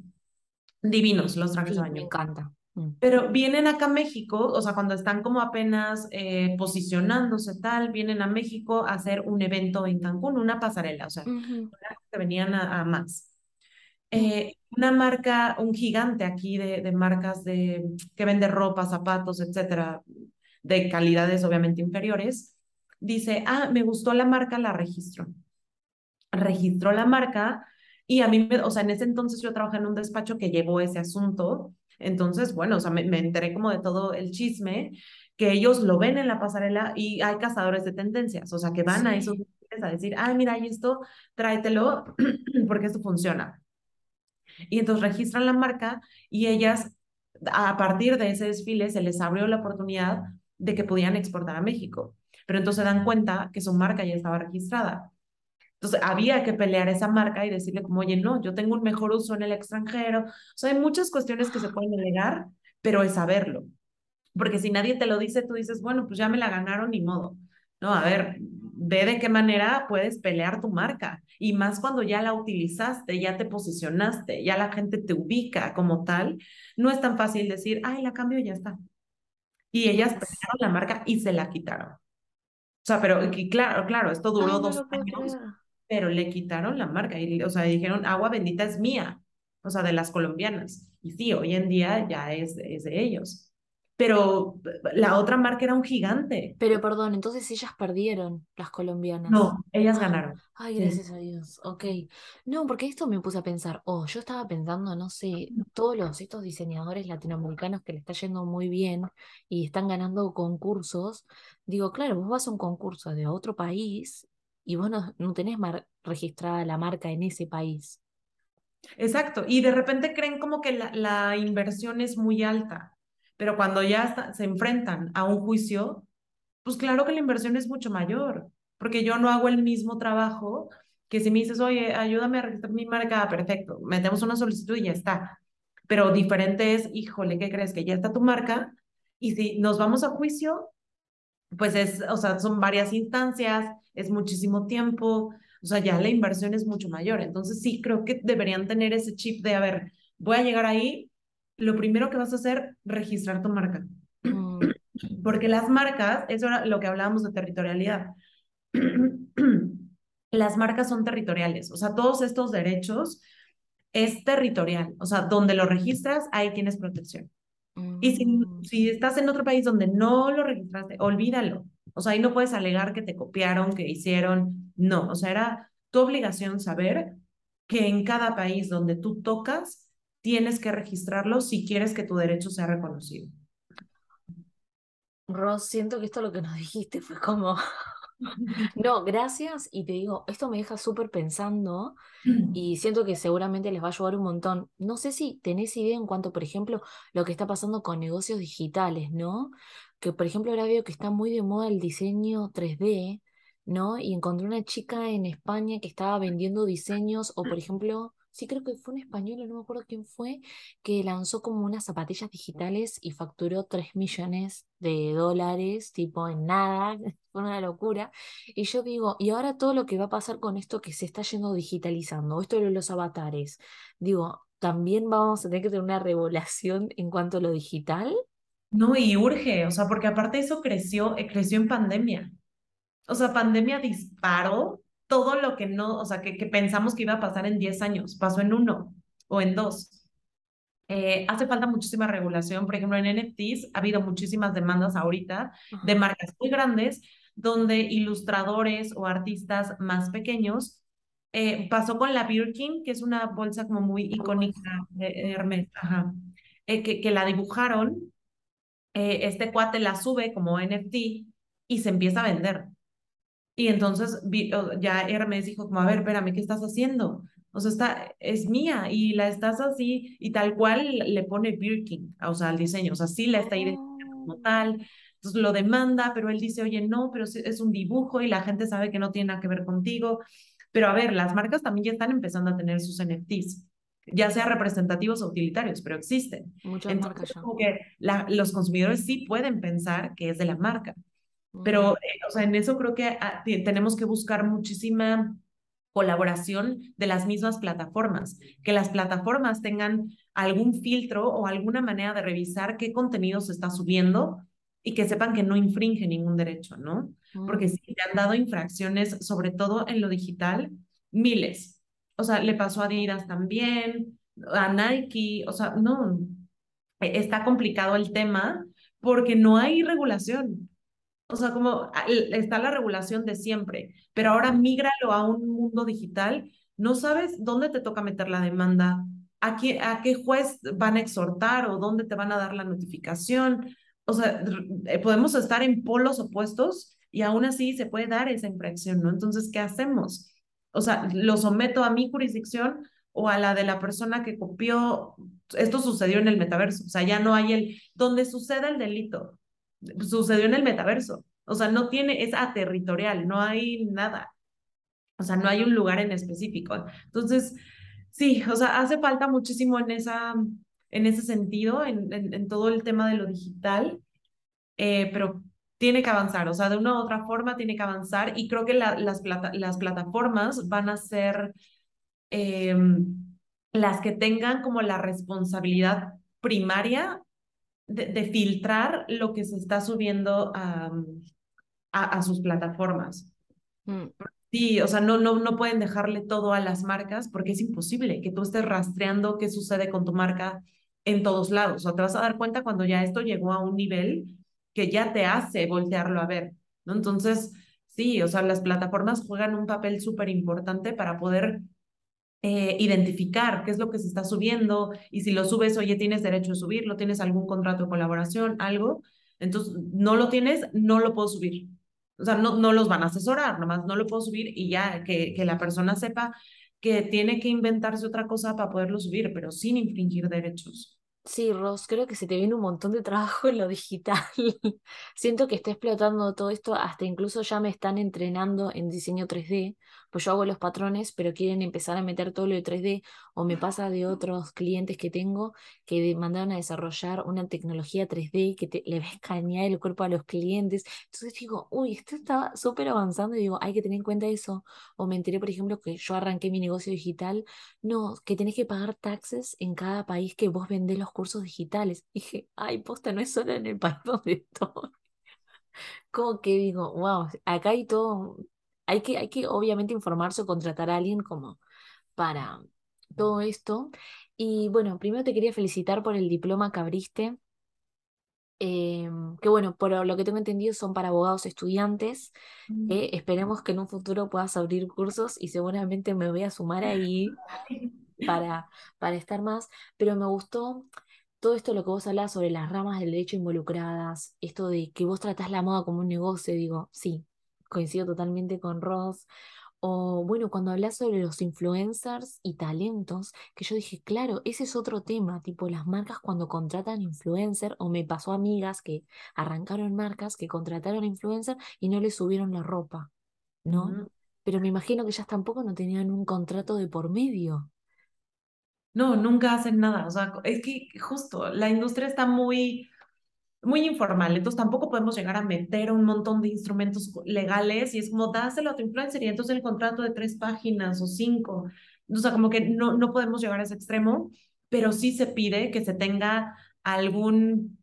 divinos los trajes de baño. Me encanta. Mm. Pero vienen acá a México, o sea, cuando están como apenas eh, posicionándose tal, vienen a México a hacer un evento en Cancún, una pasarela, o sea, que venían a, más. Eh, una marca, un gigante aquí de, de marcas de, que vende ropa, zapatos, etcétera, de calidades obviamente inferiores, dice, ah, me gustó la marca, la registro. Registró la marca y a mí, me, o sea, en ese entonces yo trabajé en un despacho que llevó ese asunto. Entonces, bueno, o sea, me, enteré como de todo el chisme, que ellos lo ven en la pasarela y hay cazadores de tendencias, o sea, que van a esos a decir, ay, mira, y esto, tráetelo porque esto funciona. Y entonces registran la marca y ellas, a partir de ese desfile, se les abrió la oportunidad de que podían exportar a México pero entonces dan cuenta que su marca ya estaba registrada. Entonces había que pelear esa marca y decirle como, oye, no, yo tengo un mejor uso en el extranjero. O sea, hay muchas cuestiones que se pueden alegar, pero es saberlo. Porque si nadie te lo dice, tú dices, bueno, pues ya me la ganaron, ni modo. No, a ver, ve de qué manera puedes pelear tu marca. Y más cuando ya la utilizaste, ya te posicionaste, ya la gente te ubica como tal, no es tan fácil decir, ay, la cambio y ya está. Y ellas pelearon la marca y se la quitaron. O sea, pero claro, claro, esto duró dos años, pero le quitaron la marca y, o sea, dijeron, agua bendita es mía, o sea, de las colombianas. Y sí, hoy en día ya es, es de ellos pero la otra marca era un gigante. Pero perdón, entonces ellas perdieron, las colombianas. No, ellas ganaron. Ay, gracias a Dios. Ok. No, porque esto me puse a pensar, oh, yo estaba pensando, no sé, todos los, estos diseñadores latinoamericanos que le está yendo muy bien y están ganando concursos. Digo, claro, vos vas a un concurso de otro país y vos no, no tenés registrada la marca en ese país. Exacto, y de repente creen como que la, la inversión es muy alta pero cuando ya se enfrentan a un juicio, pues claro que la inversión es mucho mayor, porque yo no hago el mismo trabajo que si me dices, oye, ayúdame a registrar mi marca, perfecto, metemos una solicitud y ya está. Pero diferente es, híjole, ¿qué crees? Que ya está tu marca y si nos vamos a juicio, pues es, o sea, son varias instancias, es muchísimo tiempo, o sea, ya la inversión es mucho mayor. Entonces sí creo que deberían tener ese chip de, a ver, voy a llegar ahí, lo primero que vas a hacer, registrar tu marca. Mm. Porque las marcas, eso era lo que hablábamos de territorialidad. las marcas son territoriales, o sea, todos estos derechos es territorial, o sea, donde lo registras, ahí tienes protección. Y si, mm. si, estás en otro país donde no lo registraste, olvídalo. O sea, ahí no puedes alegar que te copiaron, que hicieron. No, o sea, era tu obligación saber que en cada país donde tú tocas, tienes que registrarlo si quieres que tu derecho sea reconocido. Ross, siento que esto lo que nos dijiste fue como, no, gracias, y te digo, esto me deja súper pensando y siento que seguramente les va a ayudar un montón. No sé si tenés idea en cuanto, por ejemplo, lo que está pasando con negocios digitales, ¿no? Que, por ejemplo, ahora veo que está muy de moda el diseño 3D, ¿no? Y encontré una chica en España que estaba vendiendo diseños o, por ejemplo, sí creo que fue un español, no me acuerdo quién fue, que lanzó como unas zapatillas digitales y facturó 3 millones de dólares, tipo en nada, fue una locura. Y yo digo, y ahora todo lo que va a pasar con esto que se está yendo digitalizando, esto de los avatares, digo, también vamos a tener que tener una regulación en cuanto a lo digital. No, y urge, o sea, porque aparte eso creció, eh, creció en pandemia. O sea, pandemia disparó todo lo que no, o sea, que, que pensamos que iba a pasar en 10 años, pasó en uno o en dos. Eh, hace falta muchísima regulación. Por ejemplo, en NFTs ha habido muchísimas demandas ahorita de marcas muy grandes donde ilustradores o artistas más pequeños eh, pasó con la Birkin, que es una bolsa como muy icónica de Hermes, ajá, eh, que, que la dibujaron, este cuate la sube como NFT y se empieza a vender. Y entonces ya Hermes dijo como, a ver, espérame, ¿qué estás haciendo? O sea, está, es mía y la estás así y tal cual le pone Birkin, o sea, al diseño, o sea, sí la está identificando como oh. tal. Entonces lo demanda, pero él dice, oye, no, pero es un dibujo y la gente sabe que no tiene nada que ver contigo. Pero a ver, las marcas también ya están empezando a tener sus NFTs, ya sea representativos o utilitarios, pero existen. Muchas marcas ya. Como que los consumidores sí pueden pensar que es de la marca. Pero, eh, o sea, en eso creo que ah, tenemos que buscar muchísima colaboración de las mismas plataformas, que las plataformas tengan algún filtro o alguna manera de revisar qué contenido se está subiendo y que sepan que no infringe ningún derecho, ¿no? Porque si te han dado infracciones, sobre todo en lo digital, miles. O sea, le pasó a Adidas también, a Nike, o sea, no, e, está complicado el tema porque no hay regulación. O sea, como ah, está la regulación de siempre, pero ahora mígralo a un mundo digital, no sabes dónde te toca meter la demanda, a qué, a qué juez van a exhortar o dónde te van a dar la notificación. O sea, eh, podemos estar en polos opuestos y aún así se puede dar esa infracción, ¿no? Entonces, ¿qué hacemos? O sea, lo someto a mi jurisdicción o a la de la persona que copió. Esto sucedió en el metaverso, o sea, ya no hay el, donde sucede el delito, sucedió en el metaverso. O sea, no tiene, es aterritorial, no hay nada. O sea, no hay un lugar en específico. Entonces, sí, o sea, hace falta muchísimo en, esa, en ese sentido, en, en, todo el tema de lo digital, eh, pero tiene que avanzar, o sea, de una u otra forma tiene que avanzar y creo que las, las plataformas van a ser em, las que tengan como la responsabilidad primaria de, filtrar lo que se está subiendo a, a, sus plataformas. Mm. Sí, o sea, no, no, no pueden dejarle todo a las marcas porque es imposible que tú estés rastreando qué sucede con tu marca en todos lados. O sea, te vas a dar cuenta cuando ya esto llegó a un nivel que ya te hace voltearlo a ver, ¿no? Entonces, sí, o sea, las plataformas juegan un papel súper importante para poder eh, identificar qué es lo que se está subiendo y si lo subes, oye, tienes derecho a subirlo, tienes algún contrato de colaboración, algo, entonces no lo tienes, no lo puedo subir. O sea, no, no los van a asesorar, nomás no lo puedo subir y ya que, que la persona sepa que tiene que inventarse otra cosa para poderlo subir, pero sin infringir derechos. Sí, Ros, creo que se te viene un montón de trabajo en lo digital. Siento que está explotando todo esto, hasta incluso ya me están entrenando en diseño 3D, pues yo hago los patrones, pero quieren empezar a meter todo lo de 3D, o me pasa de otros clientes que tengo que mandaron a desarrollar una tecnología 3D que le va a escanear el cuerpo a los clientes. Entonces digo, uy, esto está súper avanzando y digo, hay que tener en cuenta eso. O me enteré, por ejemplo, que yo arranqué mi negocio digital, no, que tenés que pagar taxes en cada país que vos vendés los cursos digitales. dije, ay, posta, no es solo en el país donde estoy. como que digo, wow, acá hay todo, hay que, hay que obviamente informarse o contratar a alguien como para todo esto. Y bueno, primero te quería felicitar por el diploma que abriste. Em, que bueno, por lo que tengo entendido son para abogados estudiantes. Mm. que esperemos que en un futuro puedas abrir cursos y seguramente me voy a sumar ahí para, para estar más. Pero me gustó todo esto lo que vos hablás sobre las ramas del derecho involucradas, esto de que vos tratás la moda como un negocio, digo, sí, coincido totalmente con Ross. O bueno, cuando hablas sobre los influencers y talentos, que yo dije, claro, ese es otro tema, tipo las marcas cuando contratan influencer, o me pasó amigas que arrancaron marcas que contrataron influencer y no les subieron la ropa, ¿no? Pero me imagino que ellas tampoco no tenían un contrato de por medio. No, nunca hacen nada. O sea, es que justo la industria está muy, muy informal, entonces tampoco podemos llegar a meter un montón de instrumentos legales y es como dáselo a tu influencer y entonces el contrato de tres páginas o cinco. O sea, como que no, no podemos llegar a ese extremo, pero sí se pide que se tenga algún,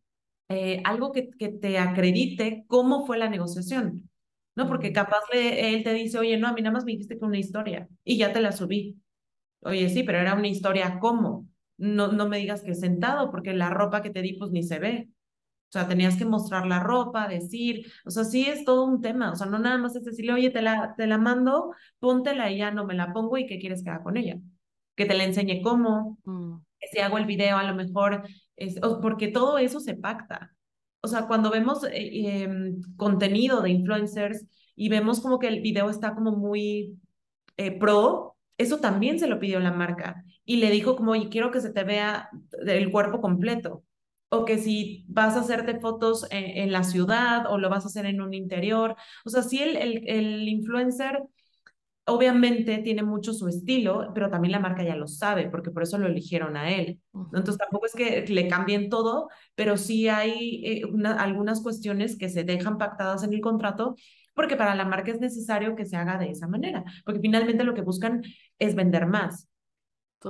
eh, algo que, que te acredite cómo fue la negociación, ¿no? Porque capaz le- él te dice, oye, no, a mí nada más me dijiste que una historia y ya te la subí. Oye, sí, pero era una historia, ¿cómo? No, no me digas que sentado, porque la ropa que te di, pues ni se ve. O sea, tenías que mostrar la ropa, decir, o sea, sí es todo un tema. O sea, no nada más es decirle, oye, te la, te la mando, póntela y ya no me la pongo y ¿qué quieres que haga con ella? Que te la enseñe cómo, mm, que si hago el video a lo mejor, es, porque todo eso se pacta. O sea, cuando vemos eh, em, contenido de influencers y vemos como que el video está como muy eh, pro, eso también se lo pidió la marca y le dijo como, oye, quiero que se te vea el cuerpo completo. O que si vas a hacerte fotos en, en la ciudad o lo vas a hacer en un interior. O sea, sí el, el, el influencer obviamente tiene mucho su estilo, pero también la marca ya lo sabe, porque por eso lo eligieron a él. Entonces tampoco es que le cambien todo, pero sí hay eh, una- algunas cuestiones que se dejan pactadas en el contrato, porque para la marca es necesario que se haga de esa manera, porque finalmente lo que buscan es vender más.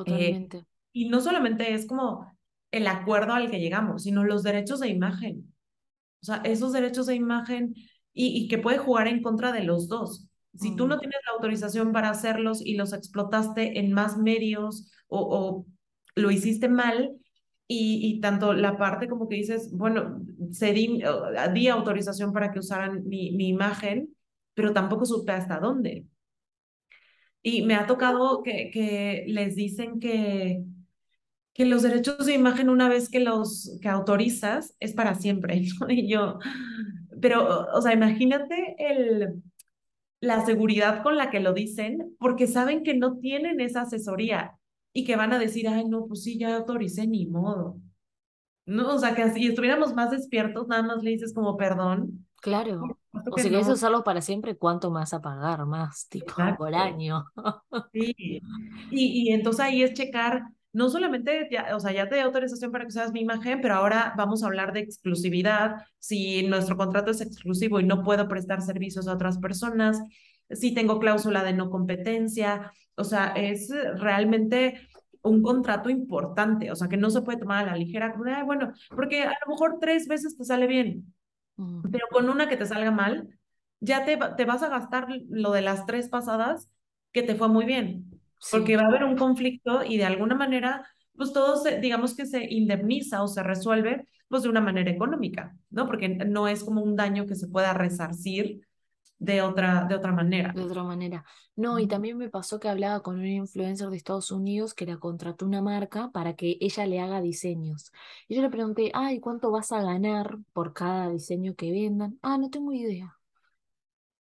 Eh, totalmente. y no solamente es como el acuerdo al que llegamos, sino los derechos de imagen. O sea, esos derechos de imagen y, y que puede jugar en contra de los dos. Si tú no tienes la autorización para hacerlos y los explotaste en más medios o, o lo hiciste mal, y, y tanto la parte como que dices, bueno, se di, uh, di autorización para que usaran mi, mi imagen, pero tampoco supe hasta dónde. Y me ha tocado que, que les dicen que que los derechos de imagen una vez que los que autorizas es para siempre, ¿no? Y yo, pero, o sea, imagínate el, la seguridad con la que lo dicen, porque saben que no tienen esa asesoría y que van a decir, ay, no, pues sí, ya autoricé, ni modo. No, o sea, que si estuviéramos más despiertos, nada más le dices como perdón. Por claro. O si querés no. usarlos para siempre, ¿cuánto más a pagar? Más, tipo, por Exacto. año. Sí, y, y entonces ahí es checar, no solamente, ya, o sea, ya te di autorización para que uses mi imagen, pero ahora vamos a hablar de exclusividad, si nuestro contrato es exclusivo y no puedo prestar servicios a otras personas, si tengo cláusula de no competencia, o sea, es realmente un contrato importante, o sea, que no se puede tomar a la ligera, como de, "Ay, bueno, porque a lo mejor tres veces te sale bien, pero con una que te salga mal, ya te, te vas a gastar lo de las tres pasadas que te fue muy bien, porque Sí, va a haber un conflicto y de alguna manera, pues todo se, digamos que se indemniza o se resuelve, pues de una manera económica, ¿no? Porque no es como un daño que se pueda resarcir de otra, de otra manera. de otra manera. No, y también me pasó que hablaba con una influencer de Estados Unidos que la contrató una marca para que ella le haga diseños. Y yo le pregunté, ay, ¿cuánto vas a ganar por cada diseño que vendan? Ah, no tengo idea.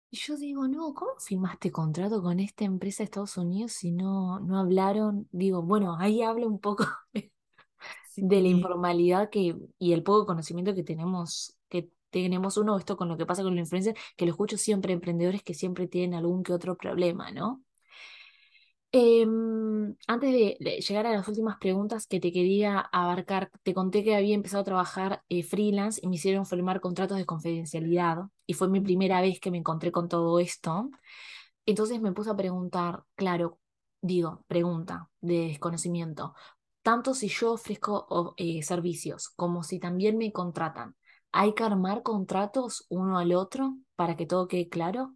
Y yo digo, no, ¿cómo firmaste contrato con esta empresa de Estados Unidos si no, no hablaron? Digo, bueno, ahí habla un poco de la Sí, informalidad que, y el poco conocimiento que tenemos, que tenemos uno, esto con lo que pasa con la influencia, que lo escucho siempre, emprendedores que siempre tienen algún que otro problema, ¿no? Em, antes de, llegar a las últimas preguntas que te quería abarcar, te conté que había empezado a trabajar eh, freelance y me hicieron firmar contratos de confidencialidad y fue mi primera vez que me encontré con todo esto. Entonces me puse a preguntar, claro, digo, pregunta de desconocimiento, tanto si yo ofrezco eh, servicios como si también me contratan, ¿Hay que armar contratos uno al otro para que todo quede claro?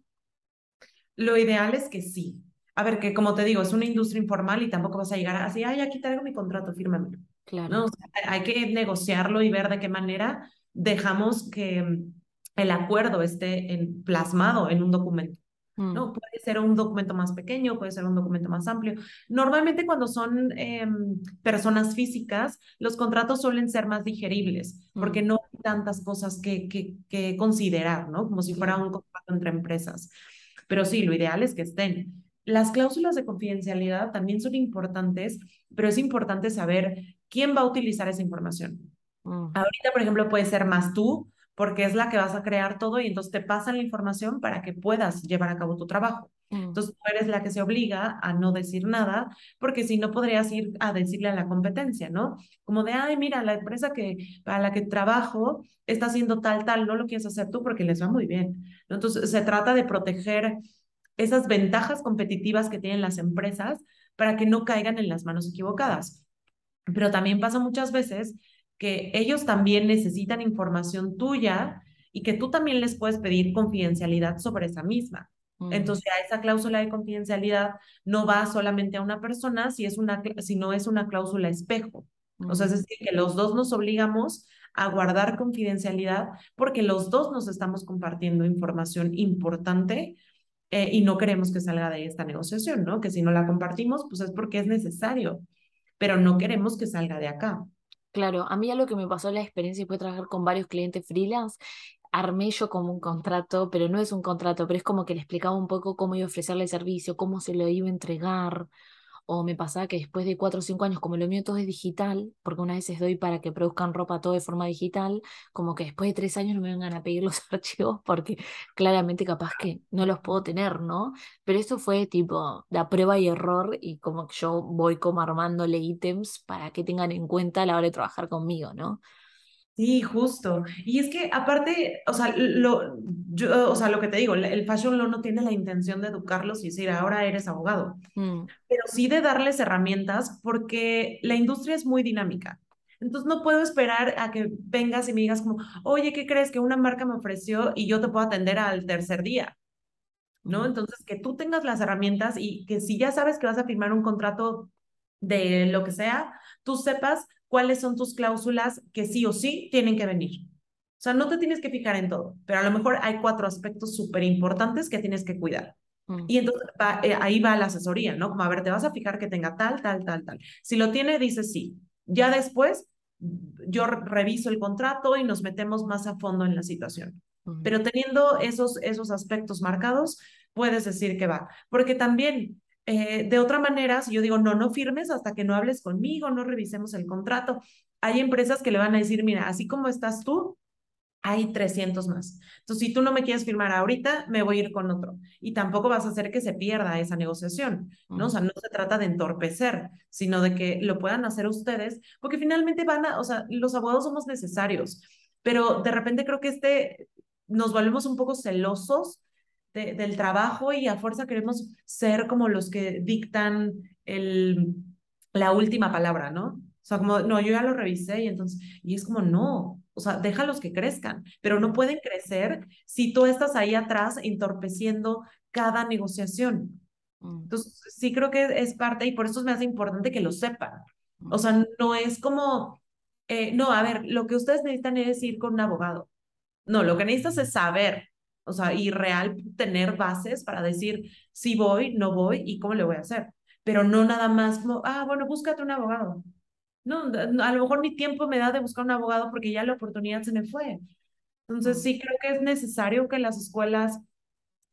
Lo ideal es que sí. A ver, que como te digo, es una industria informal y tampoco vas a llegar así, ay, aquí traigo mi contrato, fírmamelo. Claro. ¿No? hay que negociarlo y ver de qué manera dejamos que mm, el acuerdo esté en, plasmado en un documento. ¿no? Mm. Puede ser un documento más pequeño, puede ser un documento más amplio. Normalmente cuando son em, personas físicas, los contratos suelen ser más digeribles, porque mm. no hay tantas cosas que, que, que, considerar, ¿no? Como si fuera un contrato entre empresas. Pero sí, lo ideal es que estén. Las cláusulas de confidencialidad también son importantes, pero es importante saber quién va a utilizar esa información. Mm. Ahorita, por ejemplo, puede ser más tú, porque es la que vas a crear todo y entonces te pasan la información para que puedas llevar a cabo tu trabajo. Mm. Entonces tú eres la que se obliga a no decir nada, porque si no podrías ir a decirle a la competencia, ¿no? Como de, ay, mira, la empresa que, para la que trabajo está haciendo tal, tal, no lo quieres hacer tú porque les va muy bien. Entonces se trata de proteger esas ventajas competitivas que tienen las empresas para que no caigan en las manos equivocadas. Pero también pasa muchas veces que ellos también necesitan información tuya y que tú también les puedes pedir confidencialidad sobre esa misma. Mm. Entonces, a esa cláusula de confidencialidad no va solamente a una persona, si es una, sino es una cláusula espejo. O sea, es mm. decir, que los dos nos obligamos a guardar confidencialidad porque los dos nos estamos compartiendo información importante eh, y no queremos que salga de esta negociación, ¿no? Que si no la compartimos, pues es porque es necesario, pero no queremos que salga de acá. Claro, a mí algo que me pasó la experiencia fue trabajar con varios clientes freelance. Armé yo como un contrato, pero no es un contrato, pero es como que le explicaba un poco cómo iba a ofrecerle el servicio, cómo se lo iba a entregar, o me pasaba que después de cuatro o cinco años, como lo mío todo es digital, porque una vez doy para que produzcan ropa todo de forma digital, como que después de tres años no me vengan a pedir los archivos porque claramente capaz que no los puedo tener, ¿no? Pero eso fue tipo la prueba y error y como que yo voy como armándole ítems para que tengan en cuenta a la hora de trabajar conmigo, ¿no? Sí, justo. Y es que aparte, o sea, lo, yo, o sea, lo que te digo, el Fashion Law no tiene la intención de educarlos y decir, ahora eres abogado, mm. pero sí de darles herramientas porque la industria es muy dinámica. Entonces no puedo esperar a que vengas y me digas como, oye, ¿qué crees que una marca me ofreció y yo te puedo atender al tercer día? ¿No? Entonces, que tú tengas las herramientas y que si ya sabes que vas a firmar un contrato de lo que sea, tú sepas cuáles son tus cláusulas que sí o sí tienen que venir. O sea, no te tienes que fijar en todo, pero a lo mejor hay cuatro aspectos súper importantes que tienes que cuidar. Mm. Y entonces eh, ahí va la asesoría, ¿no? Como, a ver, te vas a fijar que tenga tal, tal, tal, tal. Si lo tiene, dice sí. Ya después, yo reviso el contrato y nos metemos más a fondo en la situación. Pero teniendo esos, esos aspectos marcados, puedes decir que va. Porque también eh, de otra manera, si yo digo, no, no firmes hasta que no hables conmigo, no revisemos el contrato, hay empresas que le van a decir, mira, así como estás tú, hay 300 más. Entonces, si tú no me quieres firmar ahorita, me voy a ir con otro. Y tampoco vas a hacer que se pierda esa negociación, ¿no? O sea, no se trata de entorpecer, sino de que lo puedan hacer ustedes, porque finalmente van a, o sea, los abogados somos necesarios, pero de repente creo que este, nos volvemos un poco celosos del trabajo y a fuerza queremos ser como los que dictan el, la última palabra, ¿no? O sea, como, no, yo ya lo revisé y entonces, y es como, no, o sea, déjalos que crezcan, pero no pueden crecer si tú estás ahí atrás entorpeciendo cada negociación. Mm. Entonces, sí creo que es parte y por eso me hace importante que lo sepan. O sea, no es como, eh, no, a ver, lo que ustedes necesitan es ir con un abogado. No, lo que necesitas es saber o sea, y real tener bases para decir si voy, no voy y cómo le voy a hacer. Pero no nada más como, ah, bueno, búscate un abogado. No, a lo mejor mi tiempo me da de buscar un abogado porque ya la oportunidad se me fue. Entonces, sí creo que es necesario que las escuelas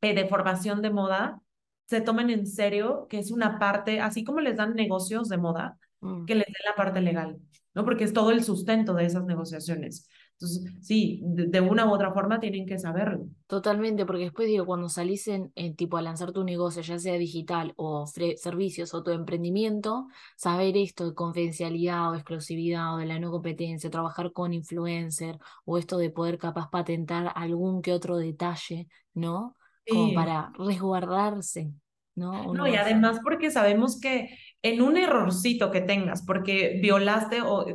eh, de formación de moda se tomen en serio que es una parte, así como les dan negocios de moda, mm. que les den la parte legal, ¿no? Porque es todo el sustento de esas negociaciones. Entonces, sí, de, una u otra forma tienen que saberlo. Totalmente, porque después digo, cuando salís en, tipo a lanzar tu negocio, ya sea digital o servicios o tu emprendimiento, saber esto de confidencialidad o exclusividad o de la no competencia, trabajar con influencer o esto de poder capaz patentar algún que otro detalle, ¿no? Como para resguardarse, ¿no? no, y además porque sabemos que en un errorcito que tengas, porque violaste o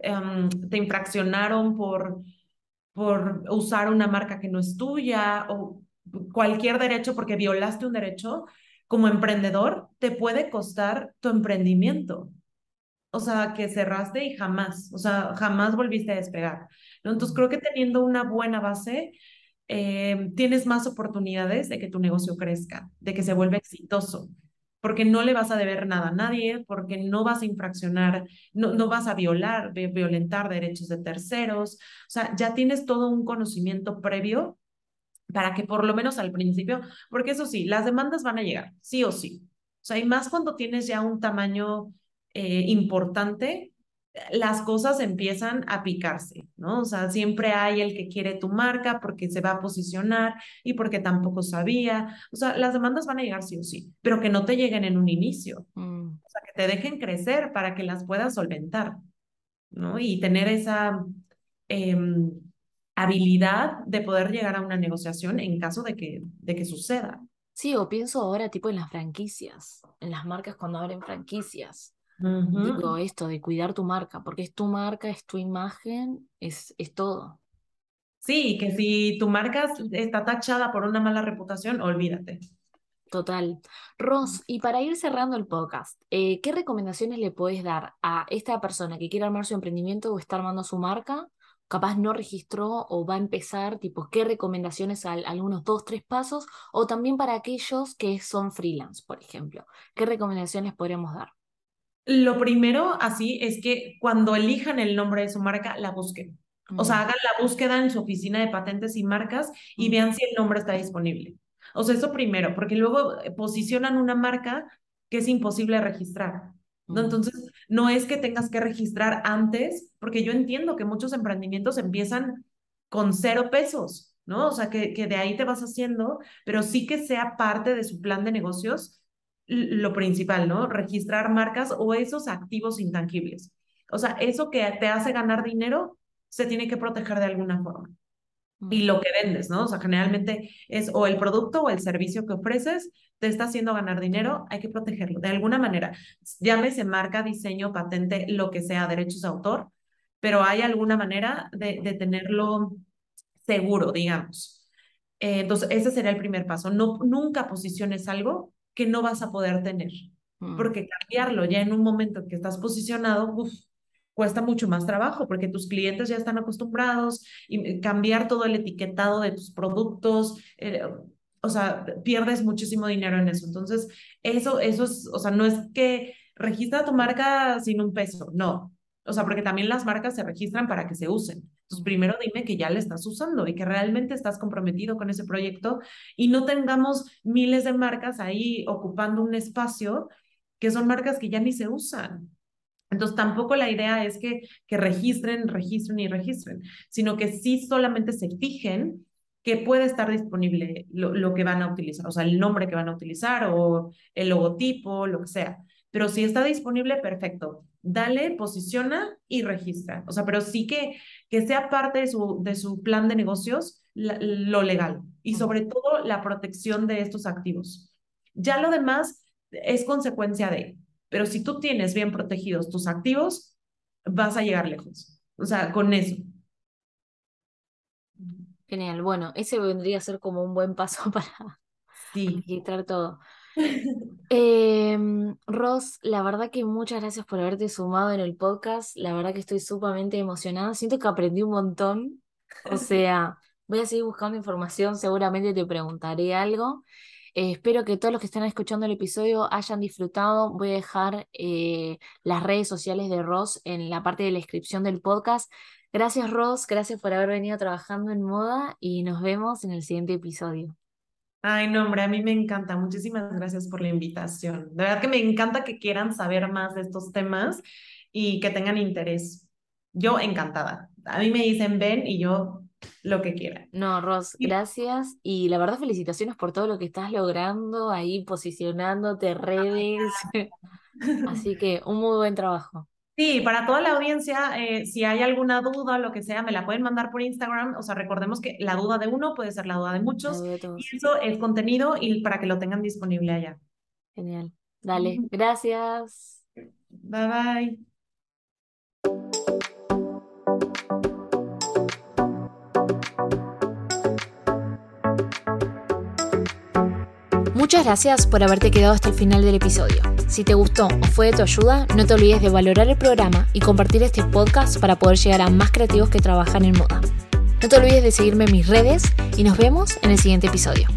Em, te infraccionaron por, por usar una marca que no es tuya o cualquier derecho porque violaste un derecho, como emprendedor te puede costar tu emprendimiento. O sea, que cerraste y jamás, o sea, jamás volviste a despegar. Entonces, creo que teniendo una buena base, eh, tienes más oportunidades de que tu negocio crezca, de que se vuelva exitoso, porque no le vas a deber nada a nadie, porque no vas a infraccionar, no, no vas a violar, violentar derechos de terceros. O sea, ya tienes todo un conocimiento previo para que por lo menos al principio, porque eso sí, las demandas van a llegar, sí o sí. O sea, y más cuando tienes ya un tamaño eh, importante, las cosas empiezan a picarse, ¿no? O sea, siempre hay el que quiere tu marca porque se va a posicionar y porque tampoco sabía. O sea, las demandas van a llegar sí o sí, pero que no te lleguen en un inicio. Mm. O sea, que te dejen crecer para que las puedas solventar, ¿no? Y tener esa... Em, habilidad de poder llegar a una negociación en caso de que, de que suceda. Sí, o pienso ahora tipo en las franquicias, en las marcas cuando abren franquicias. Digo esto de cuidar tu marca, porque es tu marca, es tu imagen, es, es todo. Sí, que si tu marca está tachada por una mala reputación, olvídate. Total. Ross, y para ir cerrando el podcast, eh, ¿qué recomendaciones le puedes dar a esta persona que quiere armar su emprendimiento o está armando su marca capaz no registró o va a empezar, tipo, qué recomendaciones, a algunos dos, tres pasos, o también para aquellos que son freelance, por ejemplo, qué recomendaciones podríamos dar. Lo primero, así, es que cuando elijan el nombre de su marca, la busquen. O sea, hagan la búsqueda en su oficina de patentes y marcas y vean si el nombre está disponible. O sea, eso primero, porque luego eh, posicionan una marca que es imposible registrar. ¿no? Entonces, no es que tengas que registrar antes, porque yo entiendo que muchos emprendimientos empiezan con cero pesos, ¿no? O sea, que, que de ahí te vas haciendo, pero sí que sea parte de su plan de negocios lo principal, ¿no? Registrar marcas o esos activos intangibles. O sea, eso que te hace ganar dinero se tiene que proteger de alguna forma y lo que vendes, ¿no? O sea, generalmente es o el producto o el servicio que ofreces te está haciendo ganar dinero, hay que protegerlo de alguna manera. Llámese marca, diseño, patente, lo que sea, derechos de autor, pero hay alguna manera de, de tenerlo seguro, digamos. Eh, entonces, ese sería el primer paso. No, nunca posiciones algo que no vas a poder tener, mm. porque cambiarlo ya en un momento que estás posicionado, uf, cuesta mucho más trabajo porque tus clientes ya están acostumbrados y cambiar todo el etiquetado de tus productos, eh, o sea, pierdes muchísimo dinero en eso. Entonces, eso, eso es, o sea, no es que registra tu marca sin un peso, no. O sea, porque también las marcas se registran para que se usen. Entonces, primero dime que ya le estás usando y que realmente estás comprometido con ese proyecto y no tengamos miles de marcas ahí ocupando un espacio que son marcas que ya ni se usan. Entonces, tampoco la idea es que, que registren, registren y registren, sino que sí solamente se fijen que puede estar disponible lo, lo, que van a utilizar, o sea, el nombre que van a utilizar o el logotipo, lo que sea. Pero si está disponible, perfecto. Dale, posiciona y registra. O sea, pero sí que, que sea parte de su, de su plan de negocios lo legal y sobre todo la protección de estos activos. Ya lo demás es consecuencia de, pero si tú tienes bien protegidos tus activos, vas a llegar lejos. O sea, con eso. Genial. Bueno, ese vendría a ser como un buen paso para registrar todo. Eh, Ross, la verdad que muchas gracias por haberte sumado en el podcast. La verdad que estoy sumamente emocionada. Siento que aprendí un montón. O sea, voy a seguir buscando información. Seguramente te preguntaré algo. Eh, espero que todos los que están escuchando el episodio hayan disfrutado. Voy a dejar eh, las redes sociales de Ross en la parte de la descripción del podcast. Gracias Ross, gracias por haber venido trabajando en moda y nos vemos en el siguiente episodio. Ay, no, hombre, a mí me encanta. Muchísimas gracias por la invitación. De verdad que me encanta que quieran saber más de estos temas y que tengan interés. Yo encantada. A mí me dicen ven y yo lo que quieran. No, Ros, gracias. Y la verdad, felicitaciones por todo lo que estás logrando ahí, posicionándote, redes. Así que un muy buen trabajo. Sí, para toda la audiencia, eh, si hay alguna duda o lo que sea, me la pueden mandar por Instagram. O sea, recordemos que la duda de uno puede ser la duda de muchos. De y eso es contenido y para que lo tengan disponible allá. Genial. Dale, gracias. Bye bye. Muchas gracias por haberte quedado hasta el final del episodio. Si te gustó o fue de tu ayuda, no te olvides de valorar el programa y compartir este podcast para poder llegar a más creativos que trabajan en moda. No te olvides de seguirme en mis redes y nos vemos en el siguiente episodio.